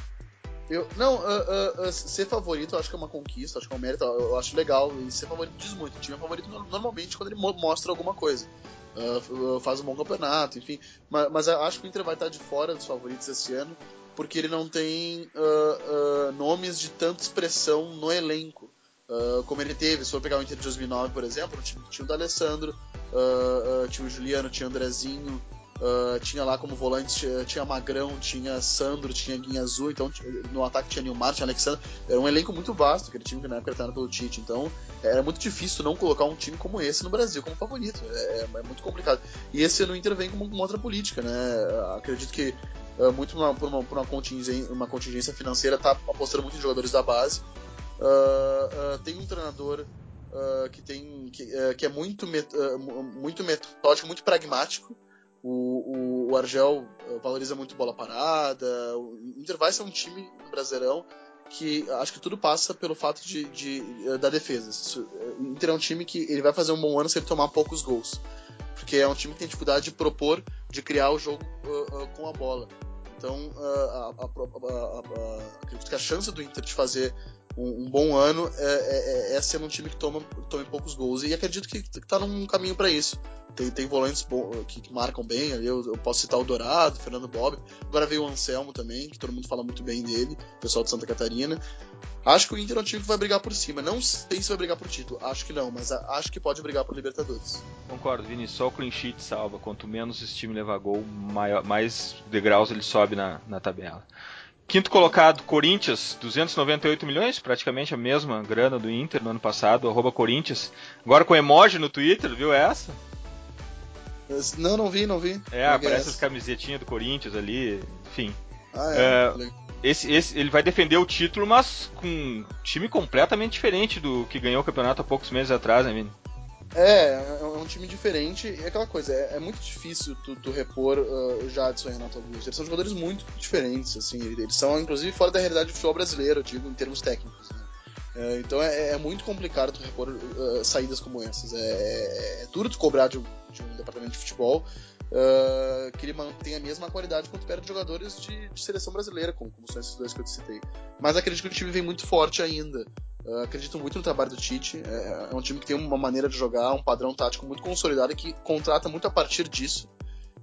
Eu, não, uh, uh, ser favorito eu acho que é uma conquista, acho que é um mérito, eu acho legal. E ser favorito diz muito. O time é favorito normalmente quando ele mostra alguma coisa. Uh, faz um bom campeonato, enfim. Mas, mas acho que o Inter vai estar de fora dos favoritos esse ano, porque ele não tem nomes de tanta expressão no elenco. como ele teve, se for pegar o Inter de 2009, por exemplo, tinha o D'Alessandro, tinha o Juliano, tinha o Andrezinho, Uh, tinha lá como volante, tinha, tinha, Magrão, tinha Sandro, tinha Guinha Azul, então no ataque tinha Nilmar, tinha Alexandre. Era um elenco muito vasto, aquele time que na época era pelo Tite. Então era muito difícil não colocar um time como esse no Brasil como favorito. É, é muito complicado. E esse ano intervém como uma outra política, né? Acredito que uh, muito uma, por, uma, por uma, contingência, uma contingência financeira tá apostando muito em jogadores da base. Uh, tem um treinador que tem que, que é muito, met, muito metódico, muito pragmático. O, o, o, Argel eh, valoriza muito bola parada. O Inter vai ser um time Brasileirão que acho que tudo passa pelo fato de, de eh, da defesa. Eh, o Inter é um time que ele vai fazer um bom ano se ele tomar poucos gols. Porque é um time que tem dificuldade de propor, de criar o jogo uh, uh, com a bola. Então, uh, a, a, a, acredito que a chance do Inter de fazer um, um bom ano é, é, é, é sendo um time que toma, tome poucos gols. E acredito que está num caminho para isso. Tem, tem volantes que, que, marcam bem. Eu, eu, posso citar o Dourado, o Fernando Bob. Agora veio o Anselmo também, que todo mundo fala muito bem dele, pessoal de Santa Catarina. Acho que o Inter é um time que vai brigar por cima. Não sei se vai brigar por título, acho que não, mas acho que pode brigar por Libertadores. Concordo, Vini. Só o clean sheet salva. Quanto menos esse time levar gol, maior, mais degraus ele sobe na, na tabela. Quinto colocado, Corinthians, 298 milhões, praticamente a mesma grana do Inter no ano passado, arroba Corinthians. Agora com emoji no Twitter, viu essa? Não, não vi, não vi. É, não aparece as camisetinhas do Corinthians ali, enfim. Ah, é. é esse, esse, ele vai defender o título, mas com um time completamente diferente do que ganhou o campeonato há poucos meses atrás, né, Vini? É, é um time diferente e aquela coisa, é, é muito difícil tu, tu repor uh, Jadson e Renato Augusto. Eles são jogadores muito diferentes, assim, eles são inclusive fora da realidade do futebol brasileiro, digo, em termos técnicos. Né? É, então é, é, muito complicado tu repor uh, saídas como essas. É, é, é, duro tu cobrar de um, de um departamento de futebol uh, que ele mantenha a mesma qualidade quanto perde jogadores de, de, seleção brasileira, como, como são esses dois que eu citei. Mas acredito que o time vem muito forte ainda. Uh, acredito muito no trabalho do Tite. É, é, um time que tem uma maneira de jogar, um padrão tático muito consolidado e que contrata muito a partir disso.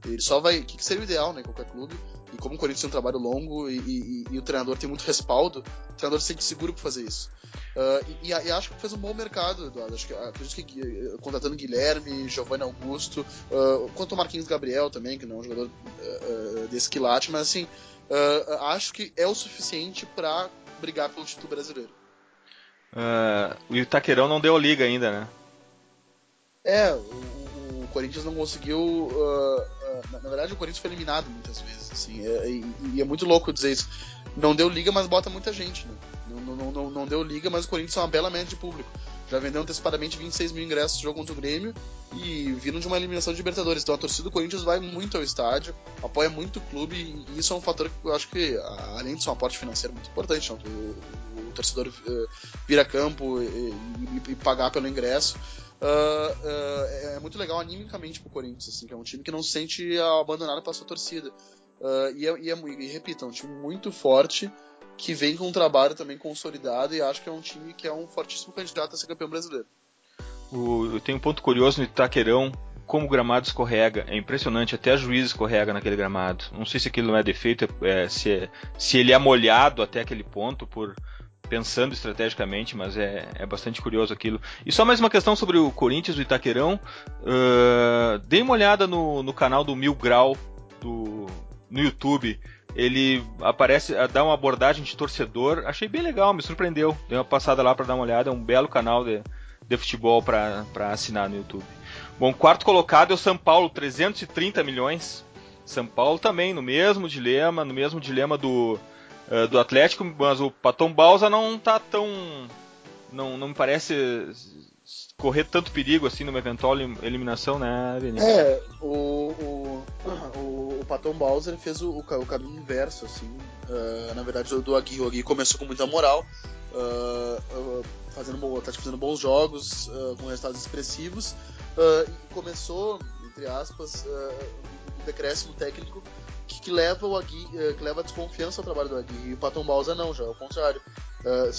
Ele só vai. O que seria o ideal, né? Qualquer clube. E como o Corinthians tem um trabalho longo e, e, e o treinador tem muito respaldo, o treinador se sente seguro para fazer isso. Uh, e, e, acho que fez um bom mercado, Eduardo. Acho que, acredito que contratando Guilherme, Giovanni Augusto, uh, quanto o Marquinhos Gabriel também, que não é um jogador uh, desse quilate, mas assim, acho que é o suficiente para brigar pelo título brasileiro. O Itaquerão não deu liga ainda, né? É, o, o Corinthians não conseguiu na, na, verdade, o Corinthians foi eliminado muitas vezes, assim, é, e, e, é muito louco dizer isso. Não deu liga, mas bota muita gente, né? Não, não, não, não deu liga, mas o Corinthians é uma bela média de público. Já vendeu antecipadamente 26 mil ingressos de jogo contra o Grêmio e viram de uma eliminação de Libertadores. Então a torcida do Corinthians vai muito ao estádio, apoia muito o clube e isso é um fator que eu acho que, além de ser um aporte financeiro muito importante, o, o, torcedor uh, vir a campo e, e, e pagar pelo ingresso Uh, uh, é muito legal animicamente pro Corinthians, assim, que é um time que não se sente abandonado pela sua torcida. Uh, e, é, e, é, e repito, é um time muito forte que vem com um trabalho também consolidado e acho que é um time que é um fortíssimo candidato a ser campeão brasileiro. O, eu tenho um ponto curioso no Itaquerão, como o gramado escorrega. É impressionante, até a juiz escorrega naquele gramado. Não sei se aquilo não é defeito, é, se, é, se ele é molhado até aquele ponto por pensando estrategicamente, mas é, é bastante curioso aquilo. E só mais uma questão sobre o Corinthians do Itaquerão. Uh, dei uma olhada no, no canal do Mil Grau do, no YouTube. Ele aparece, dá uma abordagem de torcedor. Achei bem legal, me surpreendeu. Dei uma passada lá para dar uma olhada. É um belo canal de, de futebol para assinar no YouTube. Bom, quarto colocado é o São Paulo, 330 milhões. São Paulo também no mesmo dilema, no mesmo dilema do, uh, do Atlético, mas o Patom Balsa não tá tão. Não, não me parece correr tanto perigo assim numa eventual eliminação, né, Vinícius? É, o, o, o, o Patom Bowser fez o, o, caminho inverso, assim. Uh, na verdade, do Agui. O Agui começou com muita moral, uh, fazendo, tá fazendo bons jogos, com resultados expressivos, e começou, entre aspas, um decréscimo técnico que, que leva o Agui, uh, que leva a desconfiança ao trabalho do Agui. E o Paton Balsa não, já é o contrário.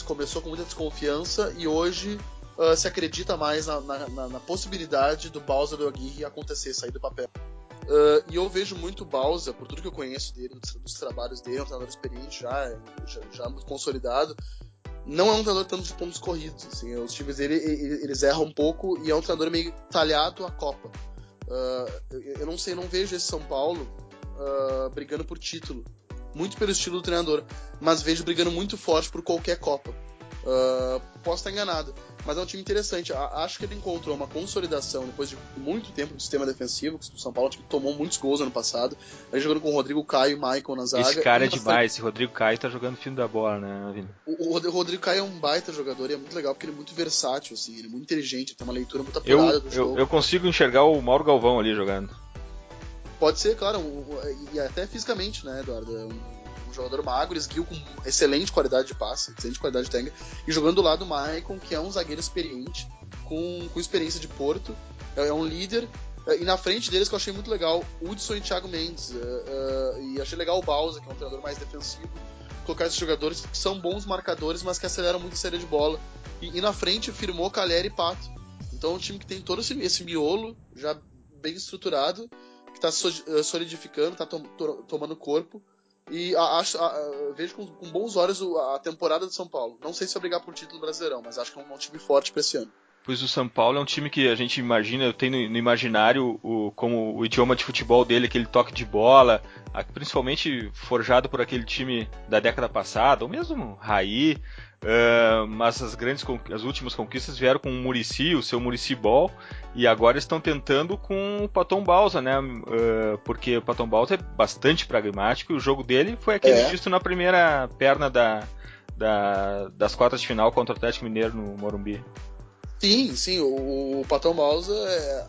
Começou com muita desconfiança e hoje uh, se acredita mais na, na, na, possibilidade do Balsa do Aguirre acontecer, sair do papel. Uh, e eu vejo muito Balsa, por tudo que eu conheço dele, dos, dos trabalhos dele, é um treinador experiente já, já, já, muito consolidado. Não é um treinador tanto de pontos corridos. Assim, os times dele eles erram um pouco e é um treinador meio talhado à Copa. Uh, eu, eu, não sei, não vejo esse São Paulo uh, brigando por título. Muito pelo estilo do treinador, mas vejo brigando muito forte por qualquer Copa. Uh, posso estar enganado, mas é um time interessante. Acho que ele encontrou uma consolidação depois de muito tempo do sistema defensivo. O São Paulo tipo, tomou muitos gols ano passado. Aí jogando com o Rodrigo Caio e Michael na zaga. Esse cara é demais. Esse Rodrigo Caio tá jogando fim da bola, né, Vini? O, o, Rodrigo Caio é um baita jogador e é muito legal porque ele é muito versátil, assim. Ele é muito inteligente, tem uma leitura muito apurada eu, do jogo. Eu, eu consigo enxergar o Mauro Galvão ali jogando. Pode ser, claro, e até fisicamente, né, Eduardo? É um, um, jogador magro, esguio com excelente qualidade de passe, excelente qualidade de técnica, e jogando do lado do Maicon, que é um zagueiro experiente, com, com experiência de Porto, é, é um líder, é, e na frente deles que eu achei muito legal, Hudson e Thiago Mendes, uh, uh, e achei legal o Bausa, que é um treinador mais defensivo, colocar esses jogadores que são bons marcadores, mas que aceleram muito a série de bola. E, e na frente firmou Calher e Pato. Então é um time que tem todo esse, esse miolo já bem estruturado que está eh, solidificando, está to to tomando corpo. E acho, vejo com, com, bons olhos a temporada do São Paulo. Não sei se vai brigar por título brasileirão, mas acho que é um, um time forte para esse ano. Pois o São Paulo é um time que a gente imagina, tenho no, no imaginário o, como o idioma de futebol dele, aquele toque de bola, principalmente forjado por aquele time da década passada, ou mesmo Raí, Uh, mas as grandes as últimas conquistas vieram com o Murici, o seu Murici Ball, e agora estão tentando com o Paton Balsa, né? Uh, porque o Paton Balsa é bastante pragmático e o jogo dele foi aquele é. visto na primeira perna da, da, das quartas de final contra o Atlético Mineiro no Morumbi. Sim, sim, o, o Paton Balsa é,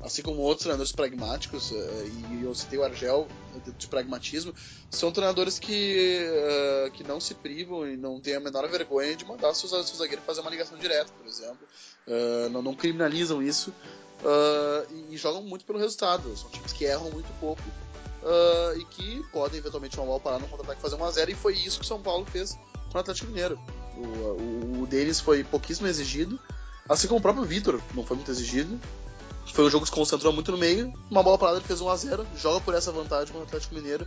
assim como outros treinadores pragmáticos, eh, e eu citei o Argel de pragmatismo, são treinadores que, uh, que não se privam e não têm a menor vergonha de mandar seu, seu zagueiro fazer uma ligação direta, por exemplo. Uh, não, não, criminalizam isso uh, e, jogam muito pelo resultado. São times que erram muito pouco e que podem eventualmente uma bola parar no contra-ataque fazer 1x0 e foi isso que o São Paulo fez com o Atlético Mineiro. O, o, o deles foi pouquíssimo exigido, assim como o próprio Vitor não foi muito exigido. Foi um jogo que se concentrou muito no meio. Uma bola parada ele fez 1 a 0 joga por essa vantagem com o Atlético Mineiro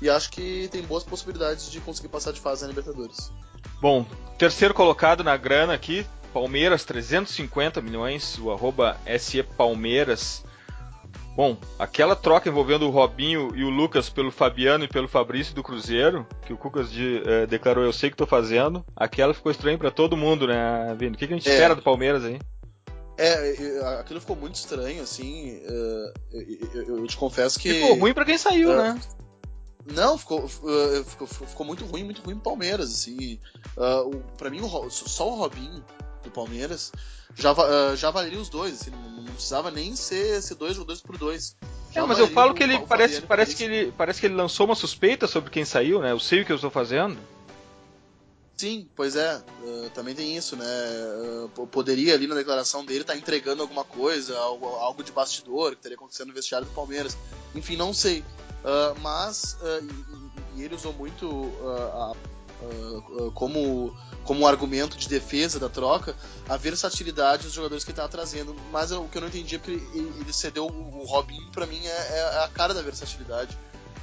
e acho que tem boas possibilidades de conseguir passar de fase na Libertadores. Bom, terceiro colocado na grana aqui, Palmeiras 350 milhões, o arroba SE Palmeiras. Bom, aquela troca envolvendo o Robinho e o Lucas pelo Fabiano e pelo Fabrício do Cruzeiro, que o Cucas de, eh, declarou eu sei que estou fazendo, aquela ficou estranha para todo mundo, né, Vini? O que, que a gente é. espera do Palmeiras aí? É, aquilo ficou muito estranho, assim. Uh, eu, te confesso que. Ficou ruim para quem saiu, uh, né? Não, ficou, uh, ficou, ficou, muito ruim, muito ruim pro Palmeiras, assim. Uh, para mim, só o Robinho do Palmeiras já, já valeria os dois, assim, não, precisava nem ser, ser dois jogadores por dois. É, mas eu falo que ele parece, parece que ele parece que ele lançou uma suspeita sobre quem saiu, né? Eu sei o que eu estou fazendo. Sim, pois é, uh, também tem isso, né? Uh, poderia ali na declaração dele estar tá entregando alguma coisa, algo, algo, de bastidor que teria acontecido no vestiário do Palmeiras. Enfim, não sei. Uh, mas, e, e, ele usou muito a, como, como um argumento de defesa da troca a versatilidade dos jogadores que ele estava trazendo. Mas o que eu não entendi é que ele, ele cedeu o, o Robinho, para mim, é, é a cara da versatilidade.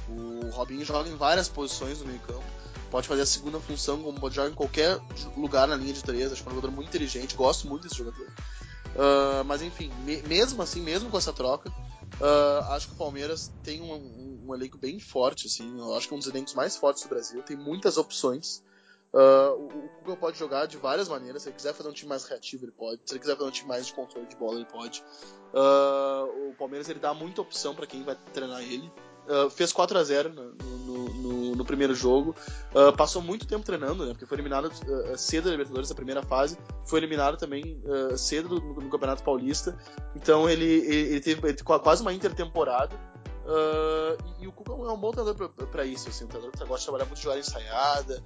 O Robinho joga em várias posições no meio campo pode fazer a segunda função, como pode jogar em qualquer lugar na linha de três. Acho que é um jogador muito inteligente, gosto muito desse jogador. Uh, mas enfim, me, mesmo assim, mesmo com essa troca, uh, acho que o Palmeiras tem um, um, um, elenco bem forte. Assim, eu acho que é um dos elencos mais fortes do Brasil. Tem muitas opções. Uh, o, Cuca pode jogar de várias maneiras. Se ele quiser fazer um time mais reativo, ele pode. Se ele quiser fazer um time mais de controle de bola, ele pode. o Palmeiras ele dá muita opção para quem vai treinar ele. Fez 4 a 0 no, no, no no primeiro jogo. Uh, passou muito tempo treinando, né? Porque foi eliminado uh, cedo da Libertadores, da primeira fase. Foi eliminado também cedo no, Campeonato Paulista. Então ele, ele, ele teve, ele quase uma intertemporada. e, e, o Cuca é um bom treinador para isso. Assim, um treinador que gosta de trabalhar muito de jogada ensaiada,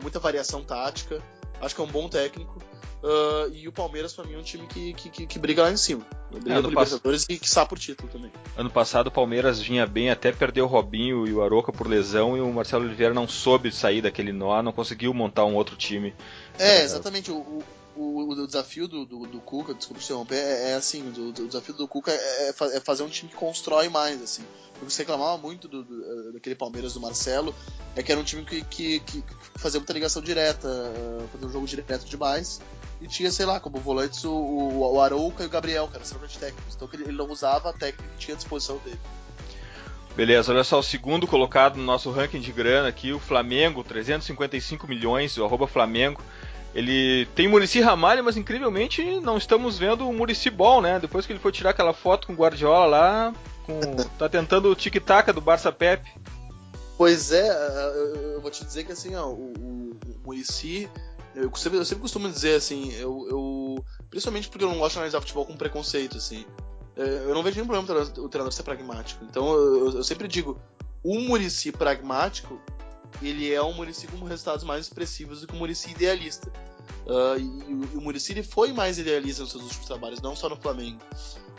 muita variação tática. Acho que é um bom técnico. Uh, e o Palmeiras, para mim, é um time que, que, que, briga lá em cima. Briga é, por Libertadores pass... e que sabe por título também. Ano passado o Palmeiras vinha bem, até perdeu o Robinho e o Aroca por lesão, e o Marcelo Oliveira não soube sair daquele nó, não conseguiu montar um outro time. É, exatamente. O, o, o desafio do, do, do, Cuca, desculpa se interromper, é, é assim, o, o, desafio do Cuca é, é, é, fazer um time que constrói mais, assim. O que você reclamava muito do, do, daquele Palmeiras do Marcelo é que era um time que, que, que fazia muita ligação direta, fazia um jogo direto demais, e tinha, sei lá, como volantes o, o, o Arouca e o Gabriel, cara, são técnicos. Então ele, ele não usava a técnica que tinha à disposição dele. Beleza, olha só, o segundo colocado no nosso ranking de grana aqui, o Flamengo, 355 milhões, o arroba Flamengo. Ele tem Murici Ramalho, mas incrivelmente não estamos vendo o Murici Ball, né? Depois que ele foi tirar aquela foto com o Guardiola lá, com... tá tentando o tic-tac do Barça Pepe. Pois é, eu vou te dizer que assim, ó, o, o Murici, eu sempre, eu sempre costumo dizer assim, eu, eu, principalmente porque eu não gosto de analisar futebol com preconceito, assim. É, eu não vejo nenhum problema o treinador ser pragmático. Então eu, eu sempre digo, o Murici pragmático ele é um Murici com resultados mais expressivos do que o Murici idealista. Uh, e, e, o Murici foi mais idealista nos seus últimos trabalhos, não só no Flamengo.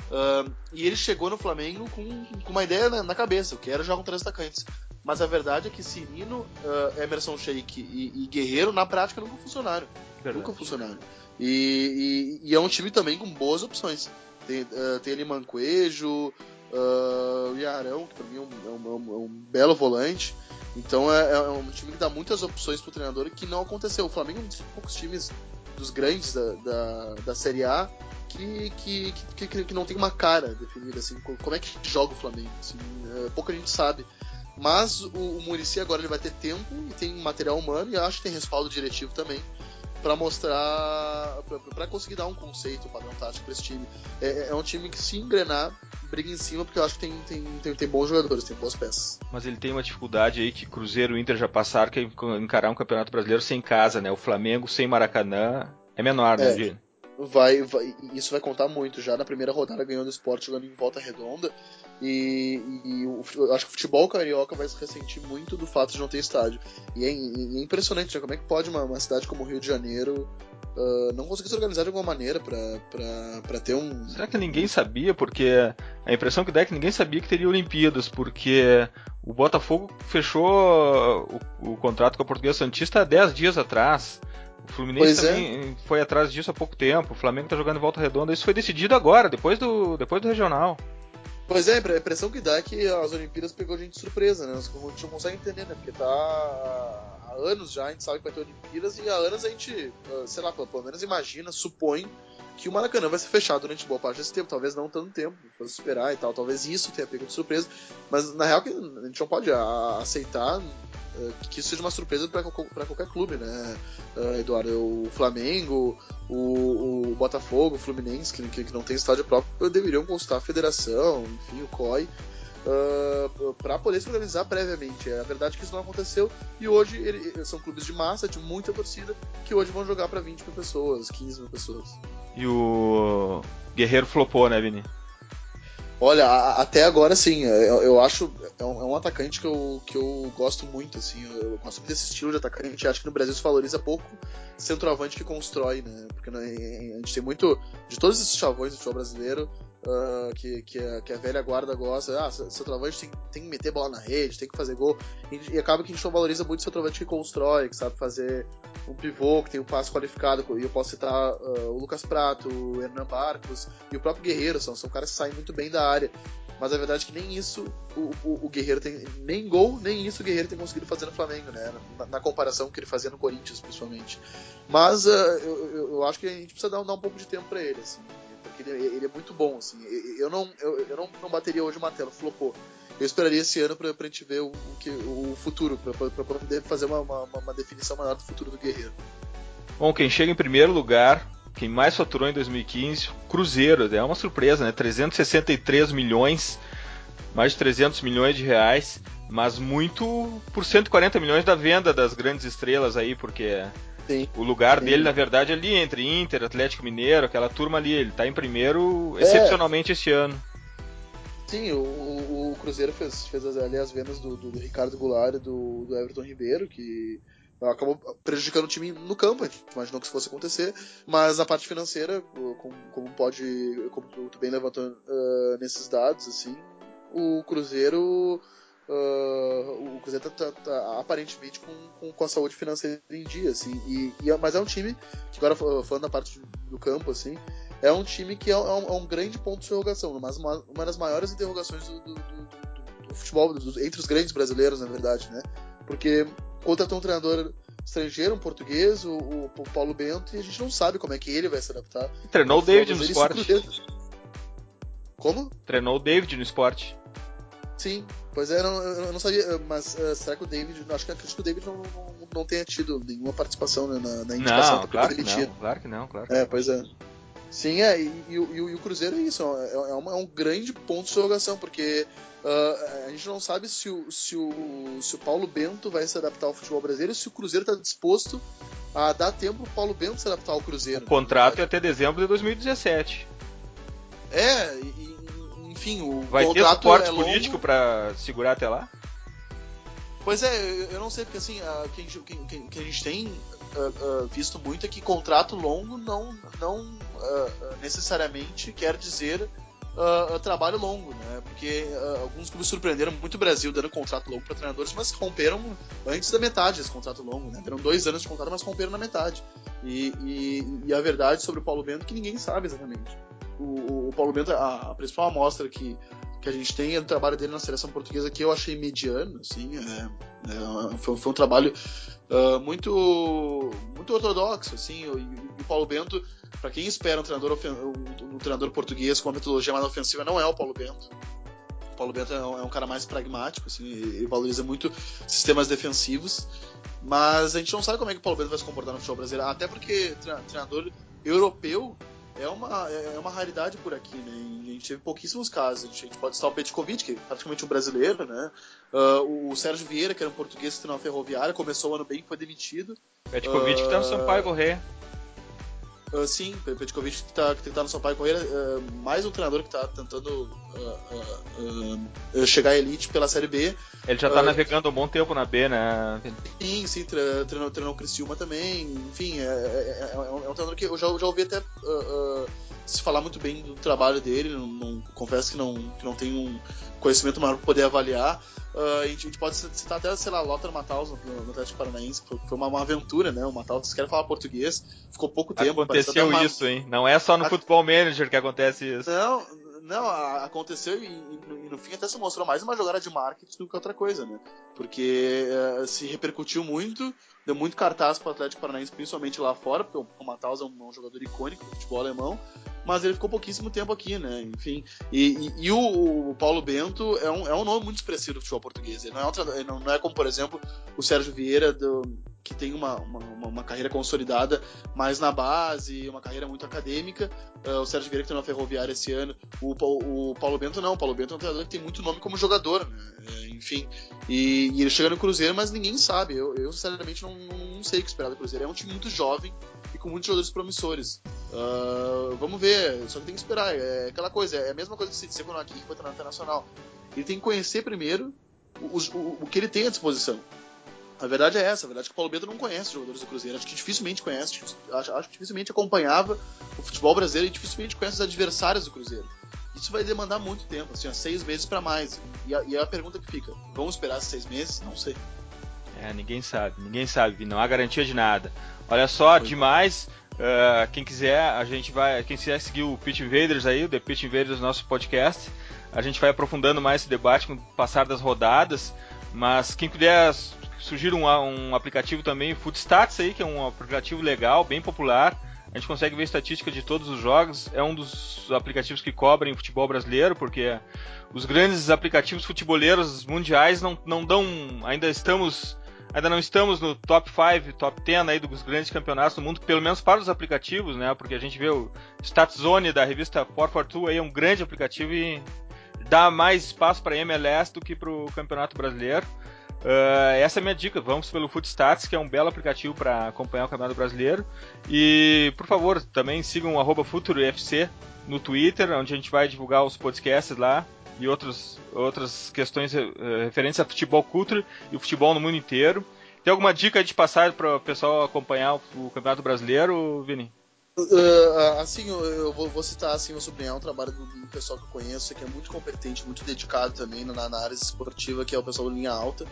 Uh, e ele chegou no Flamengo com, com uma ideia na, na, cabeça, o que era jogar com três atacantes. Mas a verdade é que Cirino, uh, Emerson Sheik e, e, Guerreiro, na prática, nunca funcionaram. Verdade. Nunca funcionaram. E, e, é um time também com boas opções. Tem, tem ali Mancoejo, uh, o Yarão, que para mim é um, é, um, é um, belo volante. Então é, é, um time que dá muitas opções pro treinador que não aconteceu. O Flamengo é um dos poucos times dos grandes da, da, da Série A que, que, que, que, não tem uma cara definida, assim, como é que joga o Flamengo. Assim, é, pouca gente sabe. Mas o, o Murici agora ele vai ter tempo e tem material humano e acho que tem respaldo diretivo também para mostrar, para conseguir dar um conceito, um padrão tático para esse time. É, é, um time que se engrenar, briga em cima, porque eu acho que tem, tem, tem, tem, bons jogadores, tem boas peças. Mas ele tem uma dificuldade aí que Cruzeiro e Inter já passaram, que é encarar um campeonato brasileiro sem casa, né? O Flamengo sem Maracanã é menor, né, é. Vai, vai, isso vai contar muito. Já na primeira rodada ganhando o esporte jogando em volta redonda. E, e eu acho que o futebol carioca vai se ressentir muito do fato de não ter estádio. E é, é impressionante, né? Como é que pode uma, uma cidade como o Rio de Janeiro uh, não conseguir se organizar de alguma maneira para ter um. Será que ninguém sabia? Porque a impressão que dá é que ninguém sabia que teria Olimpíadas, porque o Botafogo fechou o, o contrato com a Portuguesa Santista há 10 dias atrás. O Fluminense pois é. também é. foi atrás disso há pouco tempo. O Flamengo está jogando em volta redonda. Isso foi decidido agora, depois do, depois do regional. Pois é, a impressão que dá é que as Olimpíadas pegou a gente de surpresa, né? A gente não consegue entender, né? Porque tá anos já, a gente sabe que vai ter Olimpíadas e há anos a gente, ah, sei lá, pelo menos imagina, supõe que o Maracanã vai ser fechado durante boa parte desse tempo, talvez não tanto tempo, vamos esperar e tal, talvez isso tenha pego de surpresa, mas na real que a gente não pode aceitar eh, que isso seja uma surpresa para qualquer clube, né, uh, Eduardo? O Flamengo, o, o Botafogo, o Fluminense, que, que, não tem estádio próprio, deveriam consultar a federação, enfim, o COI, uh, eh, para poder se organizar previamente. É a verdade que isso não aconteceu e hoje ele, são clubes de massa, de muita torcida, que hoje vão jogar para 20 mil pessoas, 15 mil pessoas. E o Guerreiro flopou, né, Vini? Olha, a, até agora sim, eu, eu acho é um, é um, atacante que eu, que eu gosto muito, assim, eu, eu gosto muito desse estilo de atacante. Acho que no Brasil se valoriza pouco centroavante que constrói, né? Porque né, a gente tem muito de todos esses chavões do futebol brasileiro uh, que, que a, que, a, velha guarda gosta. Ah, centroavante tem, tem que meter bola na rede, tem que fazer gol. E, e acaba que a gente não valoriza muito o centroavante que constrói, que sabe fazer um pivô, que tem um passo qualificado. E eu posso citar uh, o Lucas Prato, o Hernan Barcos e o próprio Guerreiro. São, são caras que saem muito bem da área. Mas a verdade é que nem isso o, o, o, Guerreiro tem. Nem gol, nem isso o Guerreiro tem conseguido fazer no Flamengo, né? Na, na comparação que ele fazia no Corinthians, principalmente. Mas uh, eu, eu, acho que a gente precisa dar, dar um pouco de tempo para ele, assim ele, ele, é muito bom, assim. Eu não, eu, eu não, não bateria hoje o martelo, flopou. Eu esperaria esse ano pra, pra gente ver o, o, que, o futuro, pra, pra poder fazer uma, uma, uma, definição maior do futuro do Guerreiro. Bom, quem chega em primeiro lugar, quem mais faturou em 2015, Cruzeiro, é uma surpresa, né? 363 milhões, mais de 300 milhões de reais, mas muito por 140 milhões da venda das grandes estrelas aí, porque Sim. O lugar Sim. dele, na verdade, é ali entre Inter, Atlético Mineiro, aquela turma ali. Ele tá em primeiro é. excepcionalmente este ano. Sim, o, o, Cruzeiro fez, fez ali as vendas do, do, do Ricardo Goulart e do, do Everton Ribeiro, que acabou prejudicando o time no campo, a gente imaginou que isso fosse acontecer, mas na parte financeira, como, como pode, como tu bem levantou uh, nesses dados, assim, o Cruzeiro Uh, o Cruzeiro tá, tá, tá aparentemente com, com, com, a saúde financeira em dia, assim, e, e, é, mas é um time que agora falando da parte do campo, assim, é um time que é, é, um, é um, grande ponto de interrogação, mas uma, uma das maiores interrogações do, do, do, do futebol, entre os grandes brasileiros, na verdade, né? Porque contratou um treinador estrangeiro, um português, o, o, Paulo Bento, e a gente não sabe como é que ele vai se adaptar. Treinou o David no esporte. Como? Treinou o David no esporte. Sim, pois é, eu não, eu não sabia, mas uh, será que o David. Acho que, acho que o David não, não, não tenha tido nenhuma participação né, na, na indicação não, claro que ele tinha. Não, claro que não, claro. É, pois é. Sim, é, e, e, e, e o Cruzeiro é isso, é, é, uma, é, um grande ponto de interrogação, porque uh, a gente não sabe se o, se, o, se o Paulo Bento vai se adaptar ao futebol brasileiro, se o Cruzeiro está disposto a dar tempo para o Paulo Bento se adaptar ao Cruzeiro. O contrato é até dezembro de 2017. É, e, enfim, o Vai ter suporte é político para segurar até lá? Pois é, eu não sei, porque assim, o que, que, que, a gente tem uh, uh, visto muito é que contrato longo não, não uh, necessariamente quer dizer trabalho longo, né? Porque alguns clubes surpreenderam muito o Brasil dando contrato longo para treinadores, mas romperam antes da metade esse contrato longo, né? Deram dois anos de contrato, mas romperam na metade. E, e, e a verdade sobre o Paulo Bento é que ninguém sabe exatamente o, o Paulo Bento, a, a, principal amostra que, que a gente tem é do trabalho dele na seleção portuguesa, que eu achei mediano, assim, é, é, foi, foi, um trabalho uh, muito muito ortodoxo, assim, o, o Paulo Bento, para quem espera um treinador, um, um, treinador português com uma metodologia mais ofensiva, não é o Paulo Bento. O Paulo Bento é um, é um cara mais pragmático, assim, ele valoriza muito sistemas defensivos, mas a gente não sabe como é que o Paulo Bento vai se comportar no futebol brasileiro, até porque treinador europeu é uma, é uma raridade por aqui, né? E a gente teve pouquíssimos casos. A gente, a pode citar o Petkovic, que é praticamente um brasileiro, né? Uh, o Sérgio Vieira, que era um português que na ferroviária, começou o ano bem e foi demitido. Petkovic uh, que tá no Sampaio Correia. Uh, sim, Petkovic que está que tá no Sampaio Correia, uh, mais um treinador que está tentando uh, chegar à elite pela Série B. Ele já está navegando um bom tempo na B, né? Sim, sim, treinou, treinou o Criciúma também. Enfim, é, é, é, é, um, treinador que eu já, já ouvi até se falar muito bem do trabalho dele. Não, não, confesso que não, que não tenho um conhecimento maior para poder avaliar. Uh, a, gente, a, gente, pode citar até, sei lá, Lothar Matthaus no, no Atlético Paranaense, foi, foi uma, uma, aventura, né? O Matthaus quer falar português, ficou pouco tempo. Aconteceu isso, hein? Não é só no a... Futebol Manager que acontece isso. Não, não, aconteceu e, e, no fim até se mostrou mais uma jogada de marketing do que outra coisa, né? Porque uh, se repercutiu muito, deu muito cartaz para o Atlético Paranaense, principalmente lá fora, porque o Matthaus é um, um, jogador icônico do futebol alemão, mas ele ficou pouquíssimo tempo aqui, né? Enfim, e, e, e o, o, Paulo Bento é um, é um nome muito expressivo do futebol português. Ele não é, um, não é como, por exemplo, o Sérgio Vieira do, que tem uma, uma, uma, carreira consolidada mais na base, uma carreira muito acadêmica. Uh, o Sérgio Vieira que tem uma ferroviária esse ano. O, o, Paulo Bento não. O Paulo Bento é um treinador que tem muito nome como jogador, né? É, enfim. E, e, ele chega no Cruzeiro, mas ninguém sabe. Eu, eu sinceramente, não, não, sei o que esperar do Cruzeiro. É um time muito jovem e com muitos jogadores promissores. Uh, vamos ver, só que tem que esperar. É aquela coisa, é a mesma coisa que se dizer quando aqui foi treinar internacional. Ele tem que conhecer primeiro o, o, o que ele tem à disposição. A verdade é essa, a verdade é que o Paulo Bento não conhece os jogadores do Cruzeiro, acho que dificilmente conhece, acho, acho que dificilmente acompanhava o futebol brasileiro e dificilmente conhece os adversários do Cruzeiro. Isso vai demandar muito tempo, assim, ó, seis meses para mais. E a, e a, pergunta que fica, vamos esperar seis meses? Não sei. É, ninguém sabe, ninguém sabe, não há garantia de nada. Olha só, Foi demais. Uh, quem quiser, a gente vai. Quem quiser seguir o Pitch Invaders aí, o The Pitch Invaders, nosso podcast, a gente vai aprofundando mais esse debate com o passar das rodadas. Mas quem puder surgir um, um aplicativo também, Footstats aí, que é um aplicativo legal, bem popular. A gente consegue ver estatística de todos os jogos. É um dos aplicativos que cobrem futebol brasileiro, porque os grandes aplicativos futeboleiros mundiais não, não dão. Ainda estamos. Ainda não estamos no top 5, top 10 aí dos grandes campeonatos do mundo, pelo menos para os aplicativos, né? Porque a gente vê o StatsZone da revista 442 aí é um grande aplicativo e dá mais espaço para MLS do que para o Campeonato Brasileiro. Uh, essa é a minha dica. Vamos pelo Footstats, que é um belo aplicativo para acompanhar o Campeonato Brasileiro. E, por favor, também sigam FuturoFC no Twitter, onde a gente vai divulgar os podcasts lá e outros, outras questões uh, referentes a futebol culture e o futebol no mundo inteiro. Tem alguma dica de passar para o pessoal acompanhar o Campeonato Brasileiro, Vini? Uh, assim, eu, vou, vou, citar assim, vou sublinhar um trabalho do, do, pessoal que eu conheço, que é muito competente, muito dedicado também na, na análise esportiva, que é o pessoal do Linha Alta.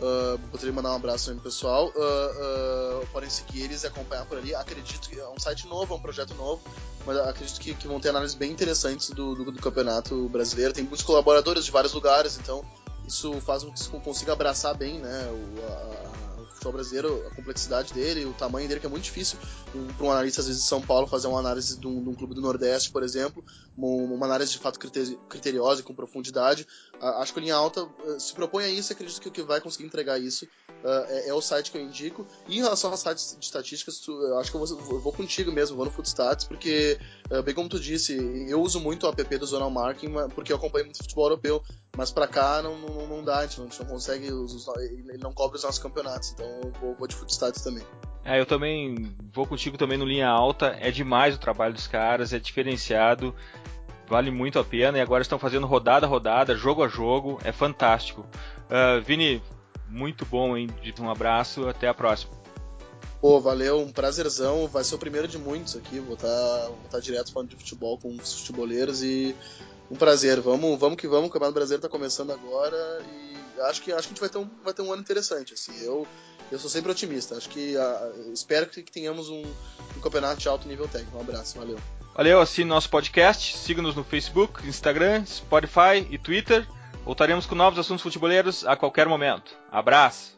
Uh, poderia mandar um abraço também pro pessoal. Uh, uh, podem seguir eles e acompanhar por ali. Acredito que é um site novo, é um projeto novo, mas acredito que, que vão ter análises bem interessantes do, do, do, campeonato brasileiro. Tem muitos colaboradores de vários lugares, então isso faz com que se consiga abraçar bem né, o, a, futebol brasileiro, a complexidade dele, o tamanho dele, que é muito difícil para um analista, às vezes, de São Paulo, fazer uma análise de um, de um clube do Nordeste, por exemplo, uma, uma, análise de fato criteriosa e com profundidade. Acho que a linha alta eh, se propõe a isso acredito que o que vai conseguir entregar isso uh, é, é, o site que eu indico. E em relação aos sites de estatísticas, tu, acho que eu vou, eu vou, contigo mesmo, vou no Footstats, porque, uh, bem como tu disse, eu uso muito o app do Zonal Marking, porque eu acompanho muito futebol europeu, mas para cá não, não, não dá, a gente não, a gente não consegue, os, ele não cobre os nossos campeonatos, então eu vou, vou de Footstats também. É, eu também vou contigo também no linha alta. É demais o trabalho dos caras, é diferenciado, vale muito a pena. E agora estão fazendo rodada a rodada, jogo a jogo, é fantástico. Uh, Vini, muito bom, hein? Um abraço, até a próxima. Pô, valeu, um prazerzão. Vai ser o primeiro de muitos aqui. Vou estar tá, vou tá direto falando de futebol com os futeboleiros e um prazer. Vamos, vamos que vamos. O Campeonato Brasileiro está começando agora e acho que acho que a gente vai ter um, vai ter um ano interessante. Assim, eu eu sou sempre otimista. Acho que uh, espero que, que tenhamos um, um, campeonato de alto nível técnico. Um abraço, valeu. Valeu, assine nosso podcast, siga-nos no Facebook, Instagram, Spotify e Twitter. Voltaremos com novos assuntos futeboleiros a qualquer momento. Abraço!